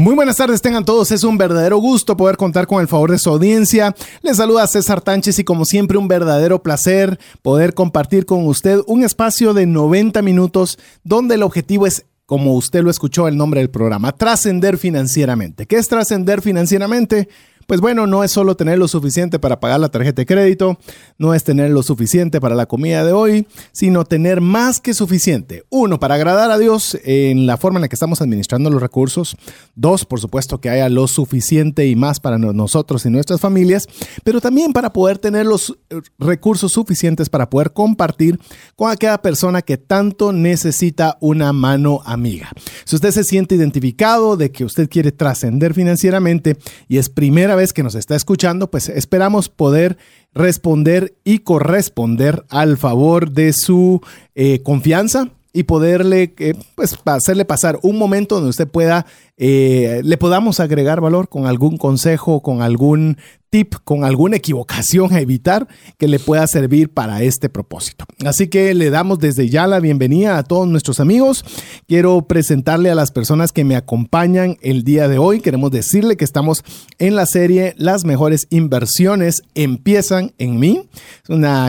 Muy buenas tardes, tengan todos. Es un verdadero gusto poder contar con el favor de su audiencia. Les saluda César Tánchez y como siempre un verdadero placer poder compartir con usted un espacio de 90 minutos donde el objetivo es como usted lo escuchó el nombre del programa, trascender financieramente. ¿Qué es trascender financieramente? Pues bueno, no es solo tener lo suficiente para pagar la tarjeta de crédito, no es tener lo suficiente para la comida de hoy, sino tener más que suficiente. Uno, para agradar a Dios en la forma en la que estamos administrando los recursos. Dos, por supuesto que haya lo suficiente y más para nosotros y nuestras familias, pero también para poder tener los eh, recursos suficientes para poder compartir con aquella persona que tanto necesita una mano amiga. Si usted se siente identificado de que usted quiere trascender financieramente y es primera vez que nos está escuchando, pues esperamos poder responder y corresponder al favor de su eh, confianza y poderle, eh, pues, hacerle pasar un momento donde usted pueda, eh, le podamos agregar valor con algún consejo, con algún tip con alguna equivocación a evitar que le pueda servir para este propósito. Así que le damos desde ya la bienvenida a todos nuestros amigos. Quiero presentarle a las personas que me acompañan el día de hoy. Queremos decirle que estamos en la serie Las mejores inversiones empiezan en mí.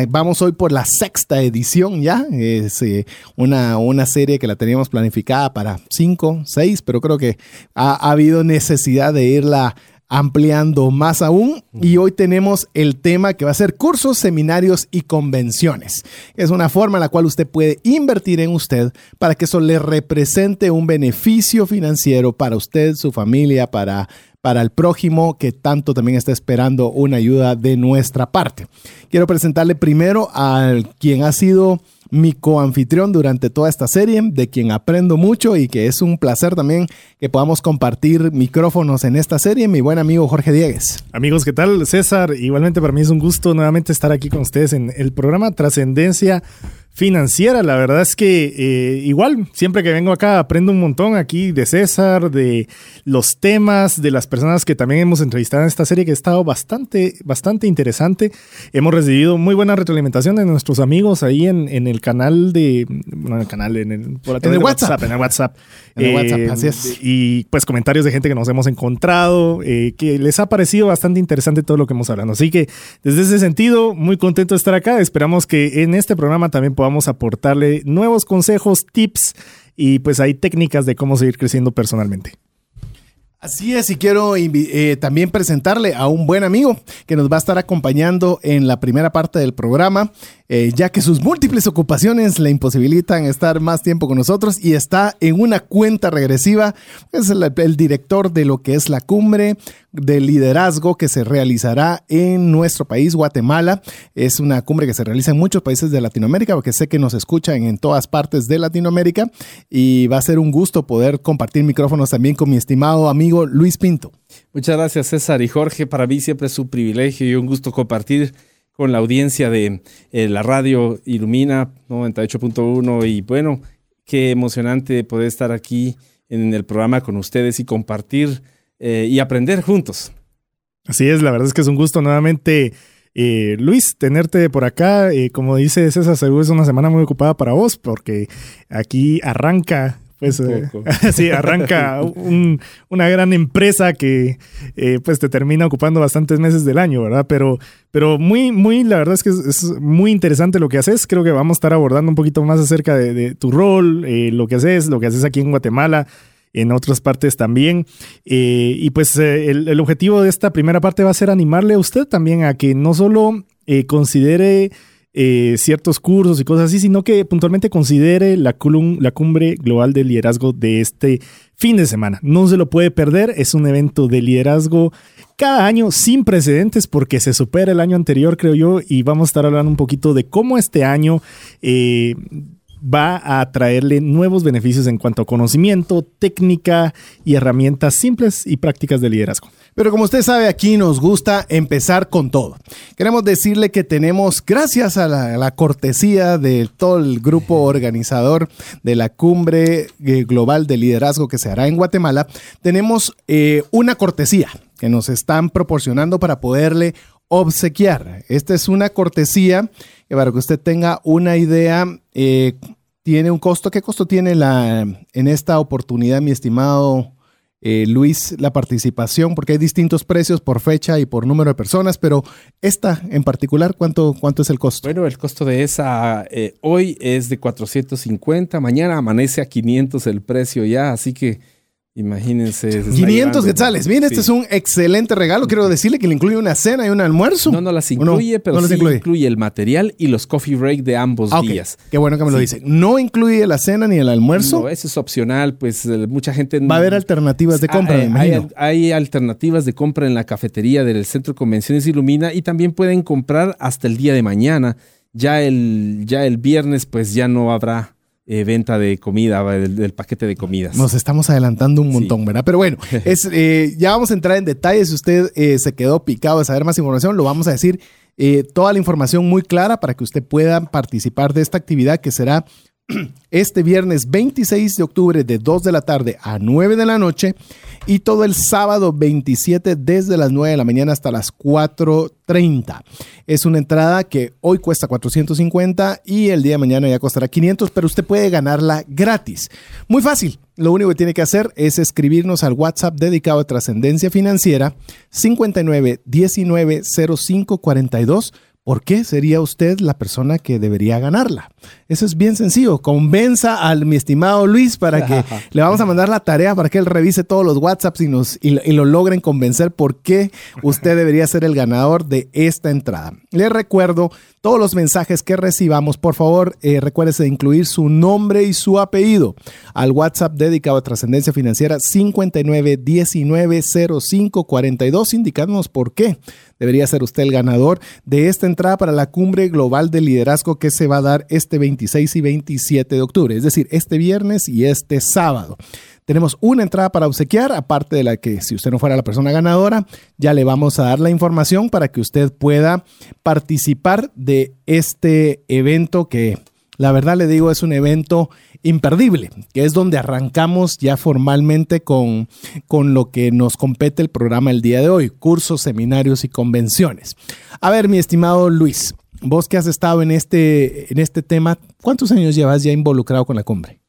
Vamos hoy por la sexta edición ya. Es eh, una, una serie que la teníamos planificada para cinco, seis, pero creo que ha habido necesidad de irla ampliando más aún y hoy tenemos el tema que va a ser cursos, seminarios y convenciones. Es una forma en la cual usted puede invertir en usted para que eso le represente un beneficio financiero para usted, su familia, para para el prójimo que tanto también está esperando una ayuda de nuestra parte. Quiero presentarle primero a quien ha sido mi coanfitrión durante toda esta serie, de quien aprendo mucho y que es un placer también que podamos compartir micrófonos en esta serie, mi buen amigo Jorge Diegues. Amigos, ¿qué tal? César, igualmente para mí es un gusto nuevamente estar aquí con ustedes en el programa Trascendencia financiera. La verdad es que eh, igual, siempre que vengo acá aprendo un montón aquí de César, de los temas, de las personas que también hemos entrevistado en esta serie que ha estado bastante, bastante interesante. Hemos recibido muy buena retroalimentación de nuestros amigos ahí en, en el canal de, bueno, en el canal, en el, por en el WhatsApp. En el WhatsApp. En el WhatsApp, así es. Eh, y pues comentarios de gente que nos hemos encontrado, eh, que les ha parecido bastante interesante todo lo que hemos hablado. Así que desde ese sentido, muy contento de estar acá. Esperamos que en este programa también podamos aportarle nuevos consejos, tips y pues hay técnicas de cómo seguir creciendo personalmente. Así es, y quiero eh, también presentarle a un buen amigo que nos va a estar acompañando en la primera parte del programa. Eh, ya que sus múltiples ocupaciones le imposibilitan estar más tiempo con nosotros y está en una cuenta regresiva. Es el, el director de lo que es la cumbre de liderazgo que se realizará en nuestro país, Guatemala. Es una cumbre que se realiza en muchos países de Latinoamérica, porque sé que nos escuchan en todas partes de Latinoamérica y va a ser un gusto poder compartir micrófonos también con mi estimado amigo Luis Pinto. Muchas gracias César y Jorge. Para mí siempre es un privilegio y un gusto compartir con la audiencia de eh, la radio Ilumina 98.1 y bueno, qué emocionante poder estar aquí en el programa con ustedes y compartir eh, y aprender juntos. Así es, la verdad es que es un gusto nuevamente. Eh, Luis, tenerte por acá, como dice César, seguro es una semana muy ocupada para vos, porque aquí arranca pues eh, sí, arranca una gran empresa que eh, pues te termina ocupando bastantes meses del año, ¿verdad? Pero, pero muy, muy, la verdad es que es, muy interesante lo que haces. Creo que vamos a estar abordando un poquito más acerca de, tu rol, eh, lo que haces, lo que haces aquí en Guatemala, en otras partes también. y pues el, el, objetivo de esta primera parte va a ser animarle a usted también a que no solo considere eh, ciertos cursos y cosas así, sino que puntualmente considere la, cumbre global de liderazgo de este fin de semana. No se lo puede perder, es un evento de liderazgo cada año sin precedentes porque se supera el año anterior, creo yo, y vamos a estar hablando un poquito de cómo este año... Eh, va a traerle nuevos beneficios en cuanto a conocimiento, técnica y herramientas simples y prácticas de liderazgo. Pero como usted sabe, aquí nos gusta empezar con todo. Queremos decirle que tenemos, gracias a la, cortesía de todo el grupo organizador de la cumbre eh, global de liderazgo que se hará en Guatemala, tenemos eh, una cortesía que nos están proporcionando para poderle obsequiar. Esta es una cortesía que para que usted tenga una idea, eh, tiene un costo. ¿Qué costo tiene la, en esta oportunidad, mi estimado eh, Luis, la participación? Porque hay distintos precios por fecha y por número de personas, pero esta en particular, ¿cuánto, cuánto es el costo? Bueno, el costo de esa eh, hoy es de 450, mañana amanece a 500 el precio ya, así que Imagínense. 500 quetzales. Miren, este es un excelente regalo. Quiero decirle que le incluye una cena y un almuerzo. No, no las incluye, pero sí incluye? el material y los coffee break de ambos ah, días. Qué bueno que me lo dice. No incluye la cena ni el almuerzo. No, eso es opcional. Pues eh, mucha gente. Va a haber alternativas de compra, hay, hay, alternativas de compra en la cafetería del Centro de Convenciones Ilumina y también pueden comprar hasta el día de mañana. Ya el, ya el viernes, pues ya no habrá eh, venta de comida, del, paquete de comidas. Nos estamos adelantando un montón, ¿verdad? Pero bueno, es, eh, ya vamos a entrar en detalles. Si usted eh, se quedó picado de saber más información, lo vamos a decir toda la información muy clara para que usted pueda participar de esta actividad que será este viernes 26 de octubre de 2 de la tarde a 9 de la noche y todo el sábado 27 desde las 9 de la mañana hasta las 4.30. Es una entrada que hoy cuesta 450 y el día de mañana ya costará 500, pero usted puede ganarla gratis. Muy fácil. Lo único que tiene que hacer es escribirnos al WhatsApp dedicado a trascendencia financiera 59 19 05 42 ¿por qué sería usted la persona que debería ganarla? Eso es bien sencillo. Convenza al mi estimado Luis para que le vamos a mandar la tarea para que él revise todos los WhatsApps y, nos, y, lo logren convencer por qué usted debería ser el ganador de esta entrada. Le recuerdo todos los mensajes que recibamos, por favor, eh, recuérdese de incluir su nombre y su apellido al WhatsApp dedicado a Trascendencia Financiera 59190542, indicándonos por qué debería ser usted el ganador de esta entrada para la cumbre global de liderazgo que se va a dar este 26 y 27 de octubre, es decir, este viernes y este sábado. Tenemos una entrada para obsequiar, aparte de la que si usted no fuera la persona ganadora, ya le vamos a dar la información para que usted pueda participar de este evento que la verdad le digo es un evento imperdible, que es donde arrancamos ya formalmente con, con lo que nos compete el programa el día de hoy, cursos, seminarios y convenciones. A ver, mi estimado Luis, vos que has estado en este, en este tema, ¿cuántos años llevas ya involucrado con la cumbre?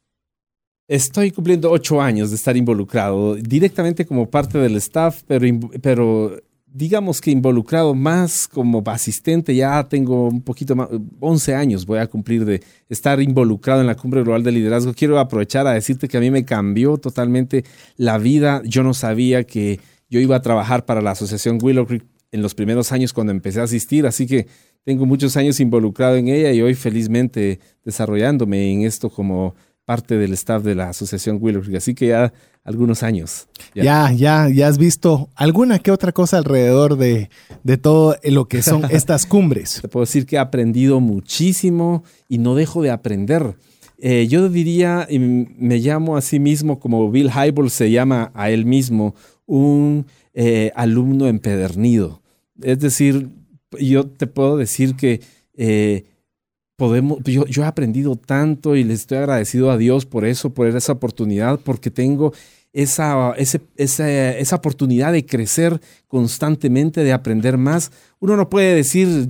Estoy cumpliendo ocho años de estar involucrado directamente como parte del staff, pero, pero digamos que involucrado más como asistente. Ya tengo un poquito más, 11 años voy a cumplir de estar involucrado en la Cumbre Global de Liderazgo. Quiero aprovechar a decirte que a mí me cambió totalmente la vida. Yo no sabía que yo iba a trabajar para la Asociación Willow Creek en los primeros años cuando empecé a asistir, así que tengo muchos años involucrado en ella y hoy felizmente desarrollándome en esto como parte del staff de la Asociación Willow así que ya algunos años. Ya. ya, ya, has visto alguna que otra cosa alrededor de, de todo lo que son estas cumbres. Te puedo decir que he aprendido muchísimo y no dejo de aprender. Eh, yo diría, y me llamo a sí mismo como Bill Hybel se llama a él mismo, un eh, alumno empedernido. Es decir, yo te puedo decir que eh, podemos, yo, he aprendido tanto y le estoy agradecido a Dios por eso, por esa oportunidad, porque tengo esa, esa, oportunidad de crecer constantemente, de aprender más. Uno no puede decir,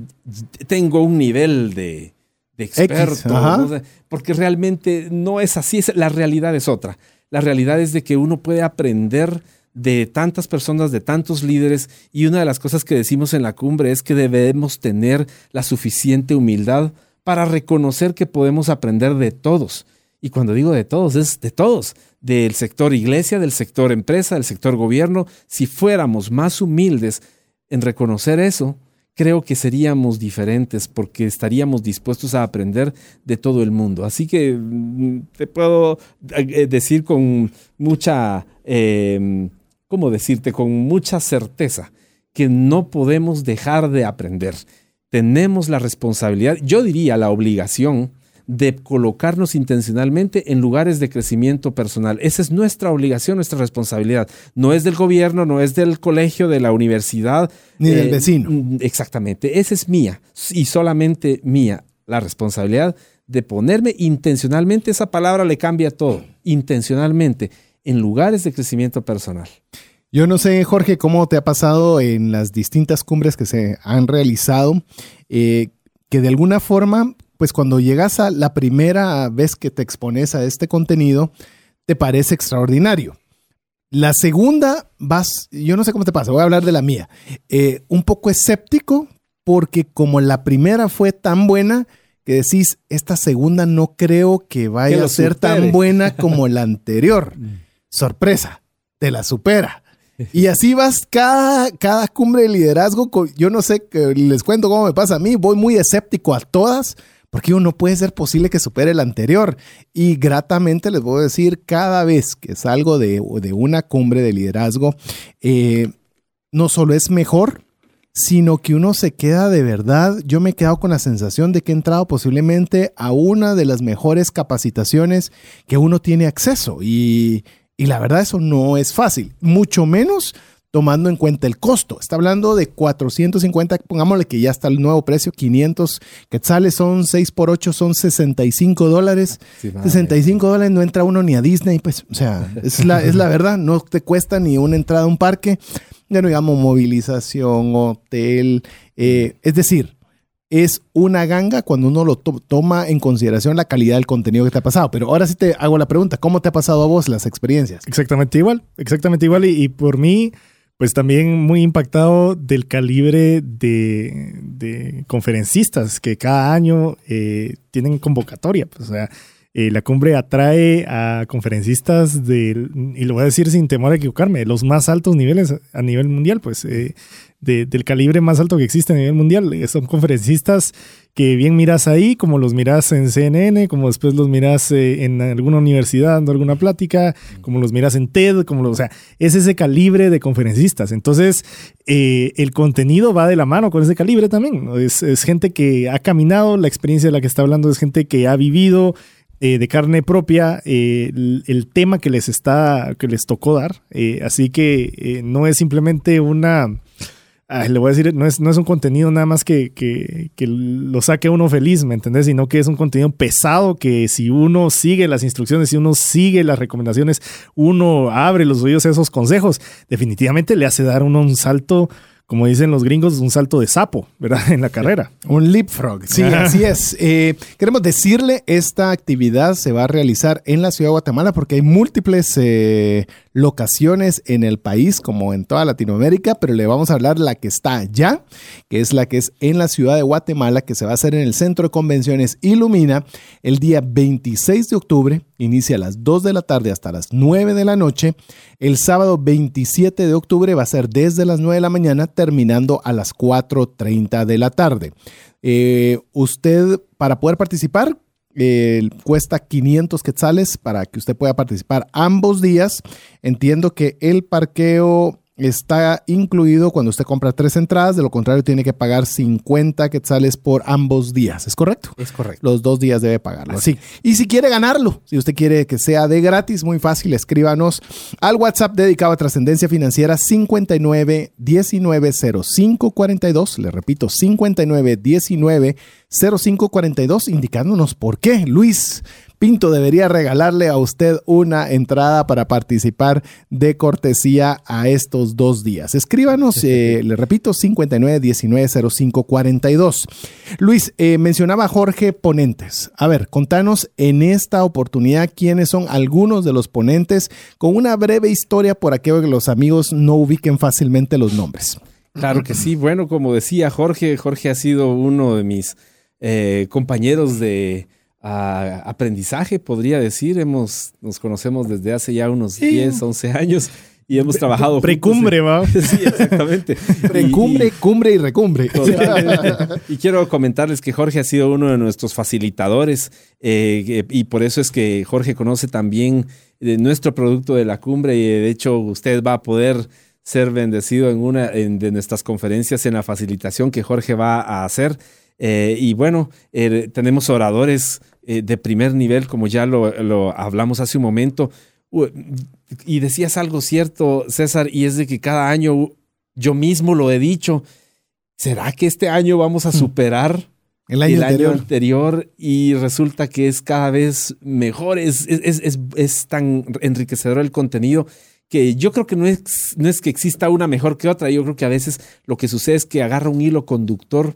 tengo un nivel de, experto, porque realmente no es así, la realidad es otra. La realidad es de que uno puede aprender de tantas personas, de tantos líderes, y una de las cosas que decimos en la cumbre es que debemos tener la suficiente humildad para reconocer que podemos aprender de todos. Y cuando digo de todos, es de todos, del sector iglesia, del sector empresa, del sector gobierno. Si fuéramos más humildes en reconocer eso, creo que seríamos diferentes porque estaríamos dispuestos a aprender de todo el mundo. Así que mm, te puedo eh, decir con mucha, em, ¿cómo decirte? Con mucha certeza que no podemos dejar de aprender tenemos la responsabilidad, yo diría la obligación, de colocarnos intencionalmente en lugares de crecimiento personal. Esa es nuestra obligación, nuestra responsabilidad. No es del gobierno, no es del colegio, de la universidad. Ni del vecino. mm, Exactamente, esa es mía y solamente mía. La responsabilidad de ponerme intencionalmente, esa palabra le cambia todo, intencionalmente, en lugares de crecimiento personal. Yo no sé, Jorge, cómo te ha pasado en las distintas cumbres que se han realizado, eh, que de alguna forma, pues cuando llegas a la primera vez que te expones a este contenido, te parece extraordinario. La segunda, vas, yo no sé cómo te pasa, voy a hablar de la mía, eh, un poco escéptico porque como la primera fue tan buena, que decís, esta segunda no creo que vaya Que a ser tan buena como la anterior. Sorpresa, te la supera. Y así vas cada, cada cumbre de liderazgo. Yo no sé, les cuento cómo me pasa a mí. Voy muy escéptico a todas porque digo, no puede ser posible que supere la anterior. Y gratamente les voy a decir, cada vez que salgo de, de una cumbre de liderazgo, eh, no solo es mejor, sino que uno se queda de verdad, yo me he quedado con la sensación de que he entrado posiblemente a una de las mejores capacitaciones que uno tiene acceso y, y la verdad eso no es fácil, mucho menos tomando en cuenta el costo. Está hablando de 450, pongámosle que ya está el nuevo precio, 500 quetzales son 6 por 8, son 65 dólares. Sí, madre. 65 dólares no entra uno ni a Disney, pues, o sea, es la, es la verdad, no te cuesta ni una entrada a un parque, ya no digamos movilización, hotel, eh, es decir, es una ganga cuando uno lo to- toma en consideración la calidad del contenido que te ha pasado. Pero ahora sí te hago la pregunta, ¿cómo te ha pasado a vos las experiencias? Exactamente igual, exactamente igual. Y, por mí, pues también muy impactado del calibre de, de conferencistas que cada año eh, tienen convocatoria. Pues, o sea, eh, la cumbre atrae a conferencistas del, y lo voy a decir sin temor a equivocarme, de los más altos niveles a nivel mundial, pues eh, de- del calibre más alto que existe a nivel mundial. Eh, Son conferencistas que bien miras ahí, como los miras en CNN, como después los miras eh, en alguna universidad dando alguna plática, como los miras en TED, como los, o sea, es ese calibre de conferencistas. Entonces, eh, el contenido va de la mano con ese calibre también. Es, gente que ha caminado, la experiencia de la que está hablando es gente que ha vivido de carne propia el, tema que les está, que les tocó dar. Así que no es simplemente una Ay, le voy a decir, no es, no es un contenido nada más que, que, que lo saque uno feliz, ¿me entendés? Sino que es un contenido pesado que si uno sigue las instrucciones, si uno sigue las recomendaciones, uno abre los oídos a esos consejos, definitivamente le hace dar uno un salto, como dicen los gringos, un salto de sapo, ¿verdad? En la carrera. Un leapfrog, sí, así es. Eh, queremos decirle, esta actividad se va a realizar en la ciudad de Guatemala porque hay múltiples eh, locaciones en el país, como en toda Latinoamérica, pero le vamos a hablar la que está allá, que es la que es en la ciudad de Guatemala, que se va a hacer en el Centro de Convenciones Ilumina el día 26 de octubre, inicia a las 2 de la tarde hasta las 9 de la noche. El sábado 27 de octubre va a ser desde las 9 de la mañana, terminando a las 4.30 de la tarde. Eh, usted, para poder participar, cuesta 500 quetzales para que usted pueda participar ambos días. Entiendo que el parqueo está incluido cuando usted compra tres entradas, de lo contrario tiene que pagar 50 quetzales por ambos días, ¿es correcto? Es correcto. Los dos días debe pagarlo. Así. Y si quiere ganarlo, si usted quiere que sea de gratis, muy fácil, escríbanos al WhatsApp dedicado a trascendencia financiera 59 19 05 42. Le repito, 59 19 05 42, indicándonos por qué. Luis Pinto debería regalarle a usted una entrada para participar de cortesía a estos dos días. Escríbanos, eh, le repito, 59 19 05 42. Luis, eh, mencionaba Jorge ponentes. A ver, contanos en esta oportunidad quiénes son algunos de los ponentes con una breve historia por aquello que los amigos no ubiquen fácilmente los nombres. Claro que sí. Bueno, como decía Jorge, Jorge ha sido uno de mis eh, compañeros de aprendizaje, podría decir. Hemos, nos conocemos desde hace ya unos 10, 11 años y hemos trabajado. Precumbre, va. Sí, exactamente. Precumbre, cumbre y recumbre. y quiero comentarles que Jorge ha sido uno de nuestros facilitadores eh, que- y por eso es que Jorge conoce también de nuestro producto de la cumbre y de hecho usted va a poder ser bendecido en una de nuestras conferencias en la facilitación que Jorge va a hacer. Eh, y bueno, eh, tenemos oradores de primer nivel, como ya lo, hablamos hace un momento. Y decías algo cierto, César, y es de que cada año yo mismo lo he dicho. ¿Será que este año vamos a hmm. superar el año, anterior. y resulta que es cada vez mejor, es, es, tan enriquecedor el contenido que yo creo que no es, no es que exista una mejor que otra, yo creo que a veces lo que sucede es que agarra un hilo conductor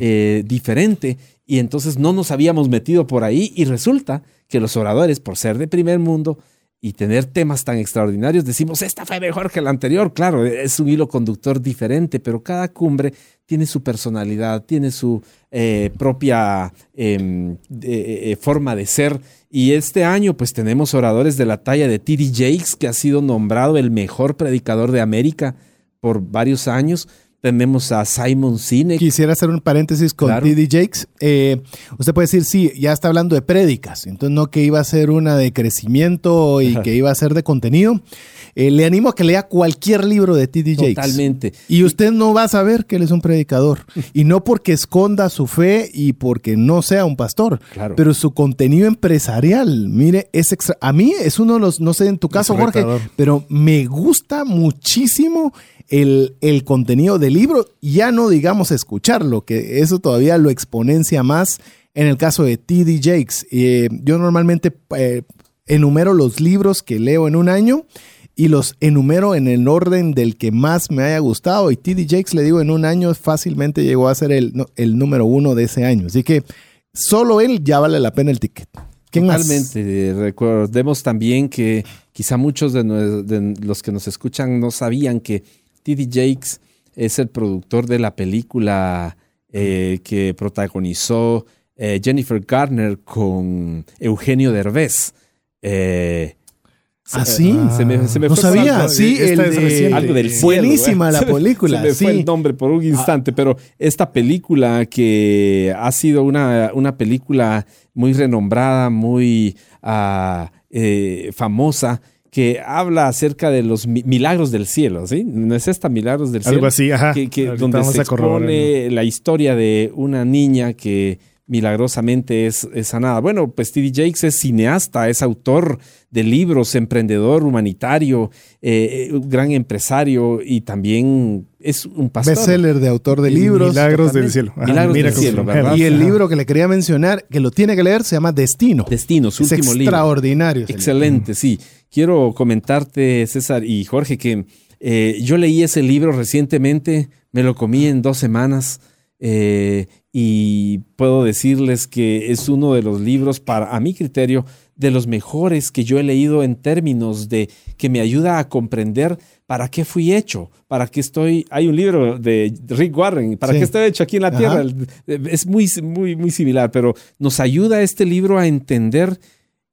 eh, diferente y entonces no nos habíamos metido por ahí y resulta que los oradores, por ser de primer mundo, y tener temas tan extraordinarios, decimos, esta fue mejor que la anterior. Claro, es un hilo conductor diferente, pero cada cumbre tiene su personalidad, tiene su eh, propia em, eh, forma de ser. Y este año, pues tenemos oradores de la talla de T.D. Jakes, que ha sido nombrado el mejor predicador de América por varios años. Tenemos a Simon Sinek. Quisiera hacer un paréntesis con Didi Jakes. Eh, usted puede decir, sí, ya está hablando de prédicas, entonces no que iba a ser una de crecimiento y que iba a ser de contenido. Eh, le animo a que lea cualquier libro de T.D. Jakes. Totalmente. Y usted no va a saber que él es un predicador. y no porque esconda su fe y porque no sea un pastor. Claro. Pero su contenido empresarial, mire, es extra. A mí es uno de los, no sé en tu caso, Jorge, pero me gusta muchísimo el, el, contenido del libro, ya no digamos escucharlo, que eso todavía lo exponencia más en el caso de T.D. Jakes. Eh, yo normalmente eh, enumero los libros que leo en un año y los enumero en el orden del que más me haya gustado. Y T.D. Jakes, le digo, en un año fácilmente llegó a ser el, el número uno de ese año. Así que solo él ya vale la pena el ticket. Totalmente. Recordemos también que quizá muchos de, los que nos escuchan no sabían que T.D. Jakes es el productor de la película eh, que protagonizó eh, Jennifer Garner con Eugenio Derbez. Eh, ¿Ah, sí? Se me, se me no sabía. sí, el algo del cielo, Buenísima la película. Se me fue el nombre por un instante, pero esta película que ha sido una, una película muy renombrada, muy uh, famosa, que habla acerca de los milagros del cielo, ¿sí? ¿No es esta Milagros del Cielo? Algo así, ajá. Que, donde se expone la historia de una niña que milagrosamente es, sanada. Bueno, pues T.D. Jakes es cineasta, es autor de libros, emprendedor, humanitario, eh, gran empresario y también es un pastor. Bestseller de autor de libros. Milagros del cielo. milagros del cielo, ¿verdad? Y el libro que le quería mencionar, que lo tiene que leer, se llama Destino. Destino, su es último libro. Extraordinario. Excelente, sí. Quiero comentarte, César y Jorge, que eh, yo leí ese libro recientemente, me lo comí en dos semanas. Eh, y puedo decirles que es uno de los libros, para a mi criterio, de los mejores que yo he leído en términos de que me ayuda a comprender para qué fui hecho, para qué estoy. Hay un libro de Rick Warren, para qué estoy hecho aquí en la tierra. Es muy, muy, muy similar, pero nos ayuda este libro a entender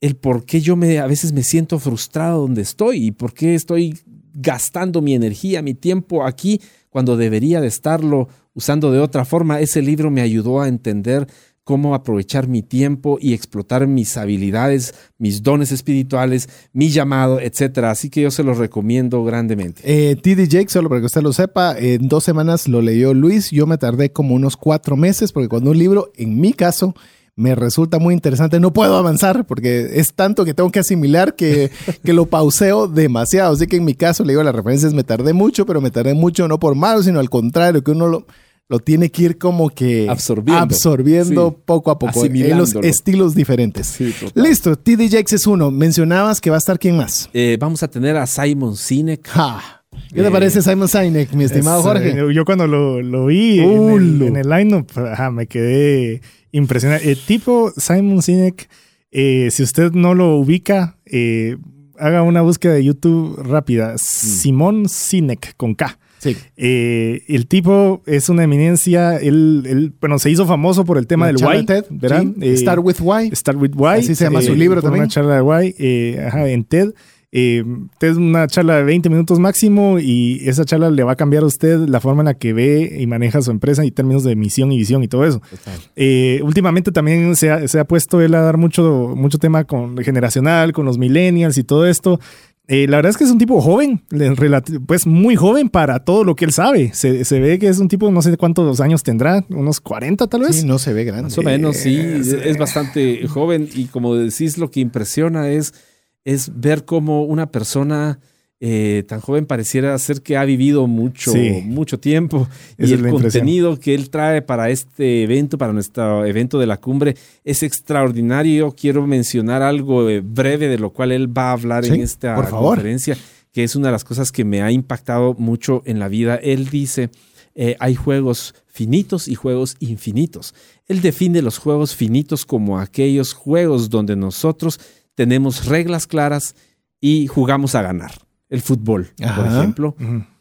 el por qué yo me, a veces me siento frustrado donde estoy y por qué estoy gastando mi energía, mi tiempo aquí cuando debería de estarlo usando de otra forma. Ese libro me ayudó a entender cómo aprovechar mi tiempo y explotar mis habilidades, mis dones espirituales, mi llamado, etcétera. Así que yo se lo recomiendo grandemente. Eh, TD Jake, solo para que usted lo sepa, en dos semanas lo leyó Luis. Yo me tardé como unos cuatro meses porque cuando un libro, en mi caso, me resulta muy interesante. No puedo avanzar porque es tanto que tengo que asimilar que, que lo pauseo demasiado. Así que en mi caso, le digo las referencias, me tardé mucho, pero me tardé mucho no por malo, sino al contrario, que uno lo, lo tiene que ir como que absorbiendo, absorbiendo poco a poco en los estilos diferentes. Listo, TD Jakes es uno. Mencionabas que va a estar quién más. Eh, vamos a tener a Simon Sinek. ¿Qué te eh, parece Simon Sinek, mi estimado Jorge? Eh, yo cuando lo, lo vi en el, en line-up, me quedé impresionado. El tipo Simon Sinek, si usted no lo ubica, haga una búsqueda de YouTube rápida. Mm. Simon Sinek con K. Sí. Eh, el tipo es una eminencia. Él, bueno, se hizo famoso por el tema del why, ¿verdad? Eh, Start with Why. Start with Why. Así se llama su eh, libro también. Una charla de Why ajá, en TED. Eh, es una charla de 20 minutos máximo y esa charla le va a cambiar a usted la forma en la que ve y maneja su empresa y términos de misión y visión y todo eso. últimamente también se ha, se ha, puesto él a dar mucho, mucho tema con generacional, con los millennials y todo esto Eh, la verdad es que es un tipo joven, pues muy joven para todo lo que él sabe. Se, ve que es un tipo, no sé cuántos años tendrá, unos 40 tal vez. Sí, no se ve grande. Más o menos, sí, es, bastante joven y como decís, lo que impresiona es, es ver cómo una persona eh, tan joven pareciera ser que ha vivido mucho, mucho tiempo. y el contenido que él trae para este evento, para nuestro evento de la cumbre, es extraordinario. Quiero mencionar algo eh, breve de lo cual él va a hablar en esta conferencia, que es una de las cosas que me ha impactado mucho en la vida. Él dice, eh, hay juegos finitos y juegos infinitos. Él define los juegos finitos como aquellos juegos donde nosotros tenemos reglas claras y jugamos a ganar el fútbol, por ejemplo,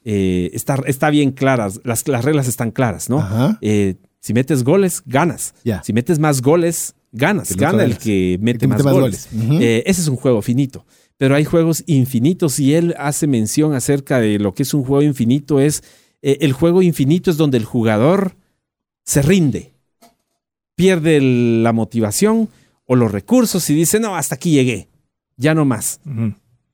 eh, está, está, bien claras, las, las, reglas están claras, ¿no? Eh, si metes goles, ganas. Si metes más goles, ganas. Gana el que mete, más, goles. Eh, ese es un juego finito. Pero hay juegos infinitos y él hace mención acerca de lo que es un juego infinito. Es el juego infinito es donde el jugador se rinde, pierde la motivación o los recursos y dice, no, hasta aquí llegué, ya no más.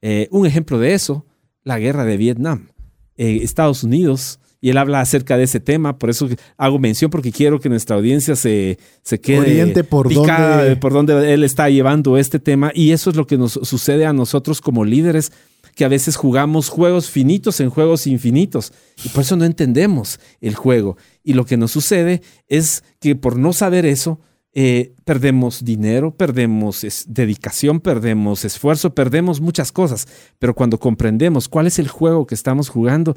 Eh, un ejemplo de eso, la guerra de Vietnam. Eh, Estados Unidos, y él habla acerca de ese tema, por eso hago mención, porque quiero que nuestra audiencia se, se quede Oriente por picada por donde él está llevando este tema, y eso es lo que nos sucede a nosotros como líderes que a veces jugamos juegos finitos en juegos infinitos y por eso no entendemos el juego. Y lo que nos sucede es que por no saber eso, eh, perdemos dinero, perdemos dedicación, perdemos esfuerzo, perdemos muchas cosas. Pero cuando comprendemos cuál es el juego que estamos jugando,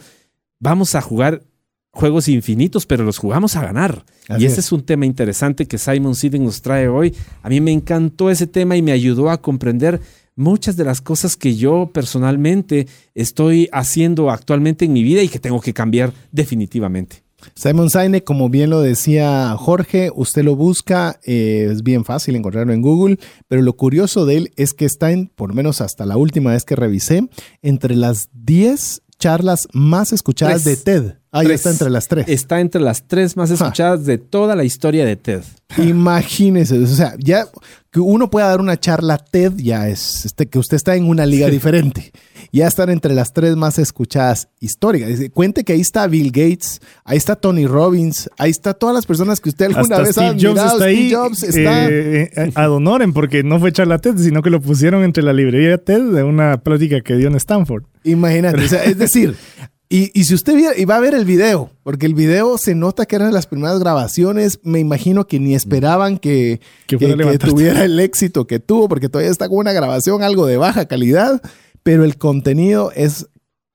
vamos a jugar juegos infinitos, pero los jugamos a ganar. y ese es. un tema interesante que Simon Sinek nos trae hoy. A mí me encantó ese tema y me ayudó a comprender muchas de las cosas que yo personalmente estoy haciendo actualmente en mi vida y que tengo que cambiar definitivamente. Simon Sinek, como bien lo decía Jorge, usted lo busca, eh, es bien fácil encontrarlo en Google, pero lo curioso de él es que está en, por lo menos hasta la última vez que revisé, entre las 10 charlas más escuchadas de TED. Ahí está entre las tres. Está entre las tres más escuchadas de toda la historia de TED. Imagínese, o sea, ya que uno pueda dar una charla TED, ya es este, que usted está en una liga diferente. Ya están entre las tres más escuchadas históricas. Cuente que ahí está Bill Gates, ahí está Tony Robbins, ahí está todas las personas que usted alguna vez ha Jobs está ahí, Jobs está. Eh, eh, ad porque no fue charla TED, sino que lo pusieron entre la librería TED de una plática que dio en Stanford. Imagínate, es decir, y, si usted y va a ver el video, porque el video se nota que eran las primeras grabaciones, me imagino que ni esperaban que, tuviera el éxito que tuvo, porque todavía está con una grabación algo de baja calidad, pero el contenido es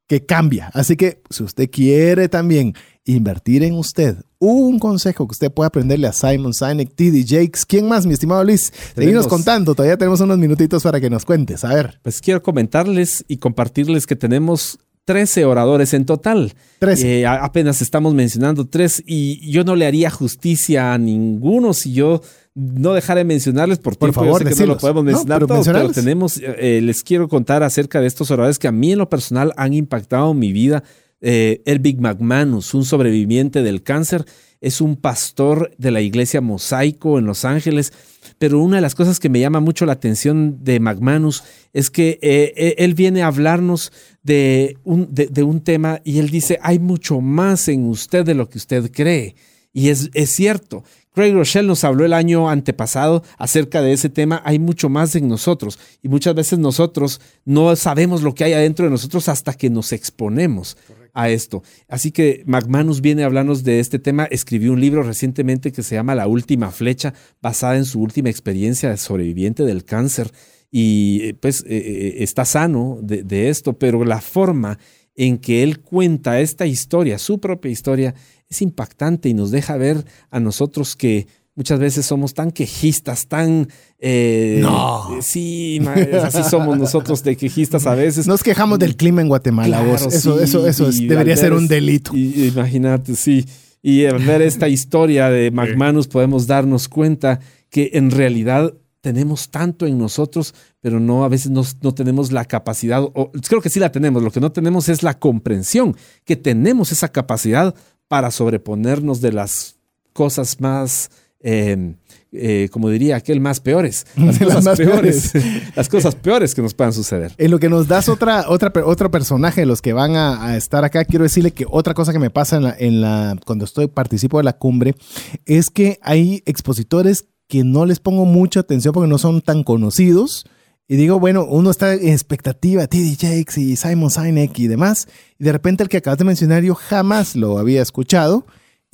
que cambia. Así que si usted quiere también invertir en usted, un consejo que usted puede aprenderle a Simon Sinek, TD Jakes. ¿Quién más, mi estimado Luis? Seguimos contando, todavía tenemos unos minutitos para que nos cuentes. A ver. Pues quiero comentarles y compartirles que tenemos 13 oradores en total. 13. Eh, apenas estamos mencionando tres y yo no le haría justicia a ninguno si yo no dejara de mencionarles por, por favor, que no lo podemos mencionar pero, tenemos, eh, les quiero contar acerca de estos oradores que a mí en lo personal han impactado mi vida. Eh, el Big McManus, un sobreviviente del cáncer, es un pastor de la iglesia Mosaico en Los Ángeles pero una de las cosas que me llama mucho la atención de McManus es que eh, eh, él viene a hablarnos de un, de, un, tema y él dice, hay mucho más en usted de lo que usted cree. Y es, es cierto. Craig Rochelle nos habló el año antepasado acerca de ese tema. Hay mucho más en nosotros y muchas veces nosotros no sabemos lo que hay adentro de nosotros hasta que nos exponemos a esto. Así que McManus viene a hablarnos de este tema. Escribió un libro recientemente que se llama La Última Flecha, basada en su última experiencia de sobreviviente del cáncer. Y eh, pues eh, eh, está sano de, esto, pero la forma en que él cuenta esta historia, su propia historia, es impactante y nos deja ver a nosotros que muchas veces somos tan quejistas, tan... Eh, no. Sí, así somos nosotros de quejistas a veces. Nos quejamos del clima en Guatemala, vos. Eso, eso, eso debería ser un delito. imagínate, sí. Y al ver esta historia de McManus podemos darnos cuenta que en realidad tenemos tanto en nosotros, pero no a veces no, no tenemos la capacidad, o creo que sí la tenemos, lo que no tenemos es la comprensión, que tenemos esa capacidad para sobreponernos de las cosas más eh, eh, como diría aquel, más peores. Las cosas más peores. las cosas peores que nos puedan suceder. En lo que nos das otra, otra, otro personaje de los que van a, a estar acá, quiero decirle que otra cosa que me pasa en la, en la, cuando estoy participo de la cumbre es que hay expositores que no les pongo mucha atención porque no son tan conocidos. Y digo, bueno, uno está en expectativa, TD Jakes y Simon Sinek y demás. Y de repente el que acabas de mencionar yo jamás lo había escuchado.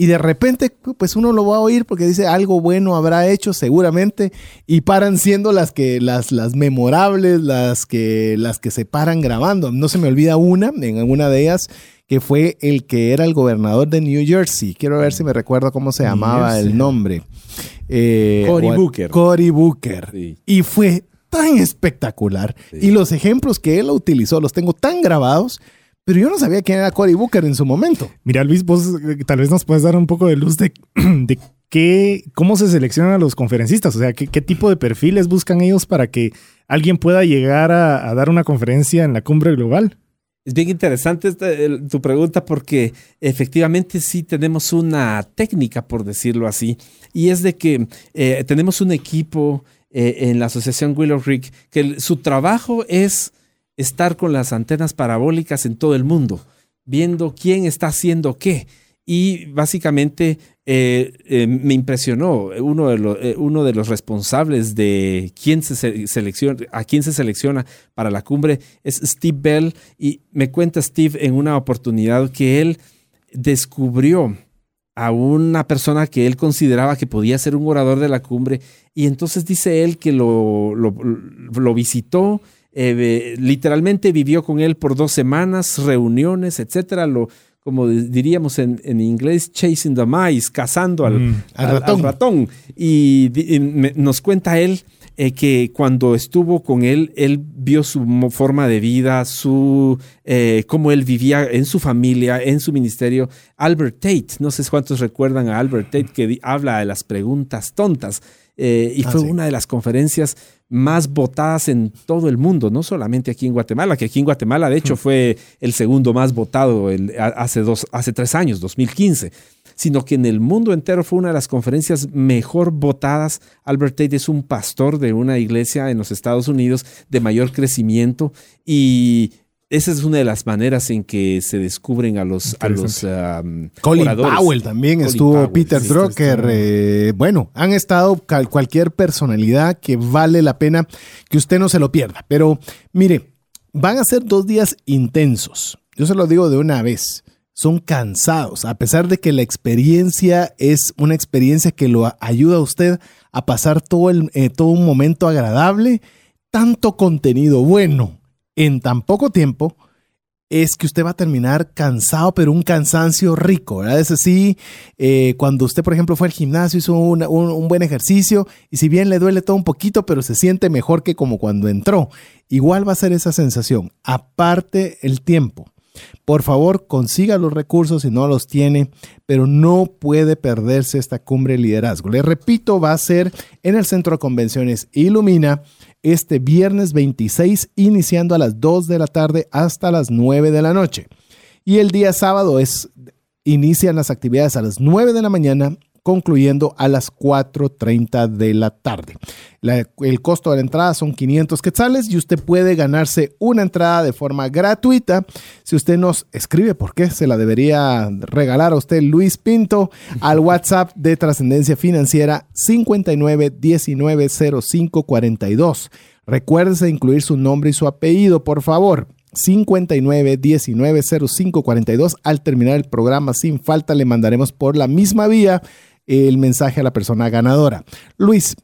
Y de repente, pues uno lo va a oír porque dice algo bueno habrá hecho seguramente y paran siendo las que las, las memorables, las que las que se paran grabando. No se me olvida una, en alguna de ellas, que fue el que era el gobernador de New Jersey. Quiero ver si me recuerdo cómo se llamaba el nombre. Eh, Cory Booker. Cory Booker. Sí. Y fue tan espectacular. Y los ejemplos que él utilizó los tengo tan grabados, pero yo no sabía quién era Cory Booker en su momento. Mira, Luis, vos eh, tal vez nos puedes dar un poco de luz de, de qué, cómo se seleccionan a los conferencistas. O sea, qué, qué tipo de perfiles buscan ellos para que alguien pueda llegar a, a dar una conferencia en la cumbre global. Es bien interesante esta- el- tu pregunta porque efectivamente sí tenemos una técnica, por decirlo así, y es de que eh, tenemos un equipo eh, en la Asociación Willow Creek que su trabajo es estar con las antenas parabólicas en todo el mundo, viendo quién está haciendo qué. Y básicamente eh, eh, me impresionó uno de, los, uno de los responsables de quién se- selecciona, a quién se selecciona para la cumbre es Steve Bell. Y me cuenta Steve en una oportunidad que él descubrió a una persona que él consideraba que podía ser un orador de la cumbre. Y entonces dice él que lo, lo, lo visitó, eh, literalmente vivió con él por dos semanas, reuniones, etcétera. Lo, como diríamos en, en inglés, chasing the mice, cazando al, Mm. Al al- al ratón. Y, di- y me- nos cuenta él eh, que cuando estuvo con él, él vio su forma de vida, su eh, cómo él vivía en su familia, en su ministerio. Albert Tate, no sé cuántos recuerdan a Albert Tate que habla de las preguntas tontas. eh, y Ah, fue sí. una de las conferencias más votadas en todo el mundo, no solamente aquí en Guatemala, que aquí en Guatemala de hecho fue el segundo más votado el- hace, dos, hace tres años, 2015 sino que en el mundo entero fue una de las conferencias mejor votadas. Albert Tate es un pastor de una iglesia en los Estados Unidos de mayor crecimiento y esa es una de las maneras en que se descubren a los, a los um, Colin oradores. Powell también Colin estuvo, Powell, Peter sí, Drucker. eh, bueno, han estado cualquier personalidad que vale la pena que usted no se lo pierda. Pero mire, van a ser dos días intensos. Yo se lo digo de una vez. Son cansados, a pesar de que la experiencia es una experiencia que lo ayuda a usted a pasar todo, el, eh, todo un momento agradable, tanto contenido bueno en tan poco tiempo es que usted va a terminar cansado, pero un cansancio rico. Es así, eh, cuando usted, por ejemplo, fue al gimnasio, hizo un, un buen ejercicio, y si bien le duele todo un poquito, pero se siente mejor que como cuando entró. Igual va a ser esa sensación. Aparte el tiempo. Por favor, consiga los recursos si no los tiene, pero no puede perderse esta cumbre de liderazgo. Le repito, va a ser en el Centro de Convenciones Ilumina este viernes 26, iniciando a las 2 de la tarde hasta las 9 de la noche. Y el día sábado es, inician las actividades a las 9 de la mañana, concluyendo a las 4.30 de la tarde. La- el costo de la entrada son 500 quetzales y usted puede ganarse una entrada de forma gratuita. Si usted nos escribe por qué se la debería regalar a usted Luis Pinto al WhatsApp de Trascendencia Financiera 59 19 05 42. Recuérdese incluir su nombre y su apellido, por favor. 59 19 05 42. Al terminar el programa, sin falta, le mandaremos por la misma vía el mensaje a la persona ganadora. Luis,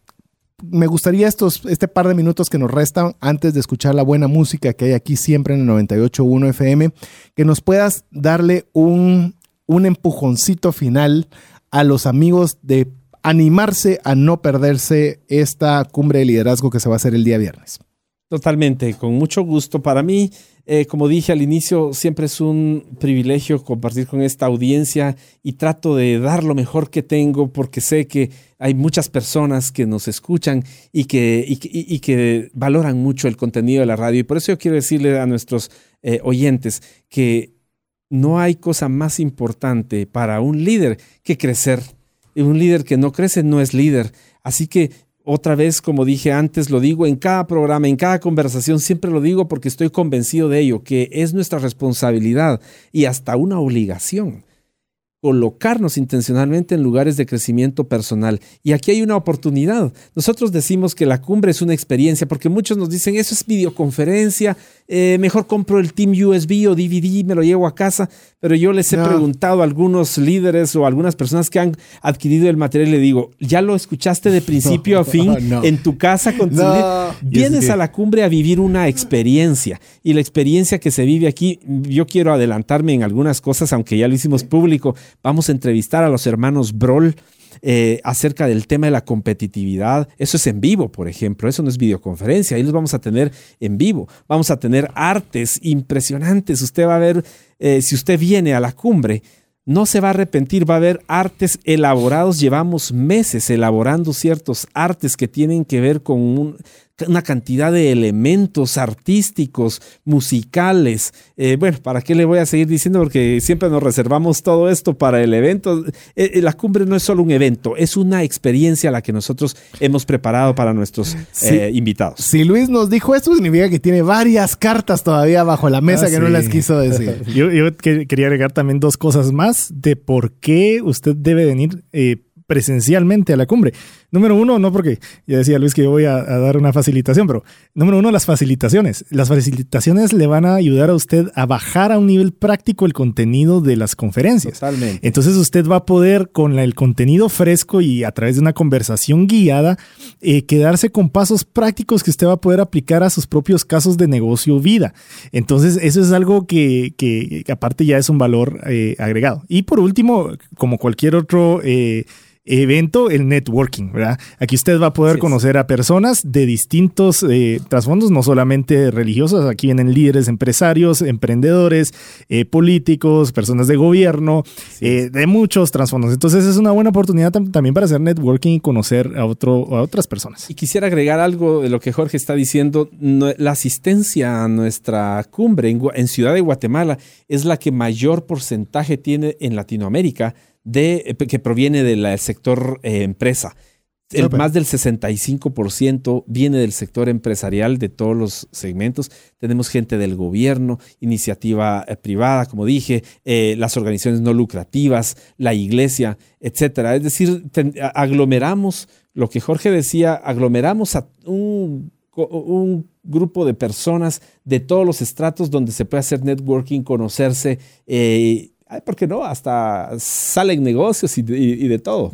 me gustaría estos, este par de minutos que nos restan antes de escuchar la buena música que hay aquí siempre en el 98.1 FM, que nos puedas darle un, un empujoncito final a los amigos de animarse a no perderse esta cumbre de liderazgo que se va a hacer el día viernes. Totalmente, con mucho gusto. Para mí, eh, como dije al inicio, siempre es un privilegio compartir con esta audiencia y trato de dar lo mejor que tengo porque sé que hay muchas personas que nos escuchan y que, y que, valoran mucho el contenido de la radio. Y por eso yo quiero decirle a nuestros eh, oyentes que no hay cosa más importante para un líder que crecer Un líder que no crece no es líder. Así que otra vez, como dije antes, lo digo en cada programa, en cada conversación, siempre lo digo porque estoy convencido de ello, que es nuestra responsabilidad y hasta una obligación colocarnos intencionalmente en lugares de crecimiento personal. Y aquí hay una oportunidad. Nosotros decimos que la cumbre es una experiencia, porque muchos nos dicen, eso es videoconferencia, eh, mejor compro el Team USB o DVD, me lo llevo a casa, pero yo les he preguntado a algunos líderes o algunas personas que han adquirido el material y le digo, ¿ya lo escuchaste de principio a fin en tu casa con tu Vienes a la cumbre a vivir una experiencia. Y la experiencia que se vive aquí, yo quiero adelantarme en algunas cosas, aunque ya lo hicimos público, vamos a entrevistar a los hermanos Broll eh, acerca del tema de la competitividad. Eso es en vivo, por ejemplo. Eso no es videoconferencia. Ahí los vamos a tener en vivo. Vamos a tener artes impresionantes. Usted va a ver, eh, si usted viene a la cumbre, no se va a arrepentir, va a haber artes elaborados. Llevamos meses elaborando ciertos artes que tienen que ver con un, una cantidad de elementos artísticos, musicales. Eh, bueno, ¿para qué le voy a seguir diciendo? Porque siempre nos reservamos todo esto para el evento. Eh, eh, la cumbre no es solo un evento, es una experiencia la que nosotros hemos preparado para nuestros invitados. Si Luis nos dijo esto, significa que tiene varias cartas todavía bajo la mesa ah, que no las quiso decir. yo, yo, quería agregar también dos cosas más de por qué usted debe venir presencialmente a la cumbre. Número uno, no porque ya decía Luis que yo voy a, dar una facilitación, pero número uno, las facilitaciones. Las facilitaciones le van a ayudar a usted a bajar a un nivel práctico el contenido de las conferencias. Totalmente. Entonces usted va a poder con el contenido fresco y a través de una conversación guiada eh, quedarse con pasos prácticos que usted va a poder aplicar a sus propios casos de negocio vida. Entonces eso es algo que, que, aparte ya es un valor eh, agregado. Y por último, como cualquier otro... Eh, evento, el networking, ¿verdad? Aquí usted va a poder conocer a personas de distintos eh, trasfondos, no solamente religiosos, aquí vienen líderes empresarios, emprendedores, eh, políticos, personas de gobierno, eh, de muchos trasfondos. Entonces es una buena oportunidad también para hacer networking y conocer a, otro, a otras personas. Y quisiera agregar algo de lo que Jorge está diciendo. la asistencia a nuestra cumbre en Ciudad de Guatemala es la que mayor porcentaje tiene en Latinoamérica de, eh, que proviene del sector eh, empresa. El, más del 65% viene del sector empresarial de todos los segmentos. Tenemos gente del gobierno, iniciativa eh, privada, como dije, las organizaciones no lucrativas, la iglesia, etcétera. Es decir, aglomeramos lo que Jorge decía, aglomeramos a un, un, grupo de personas de todos los estratos donde se puede hacer networking, conocerse ¿por qué no? Hasta salen negocios y, de todo.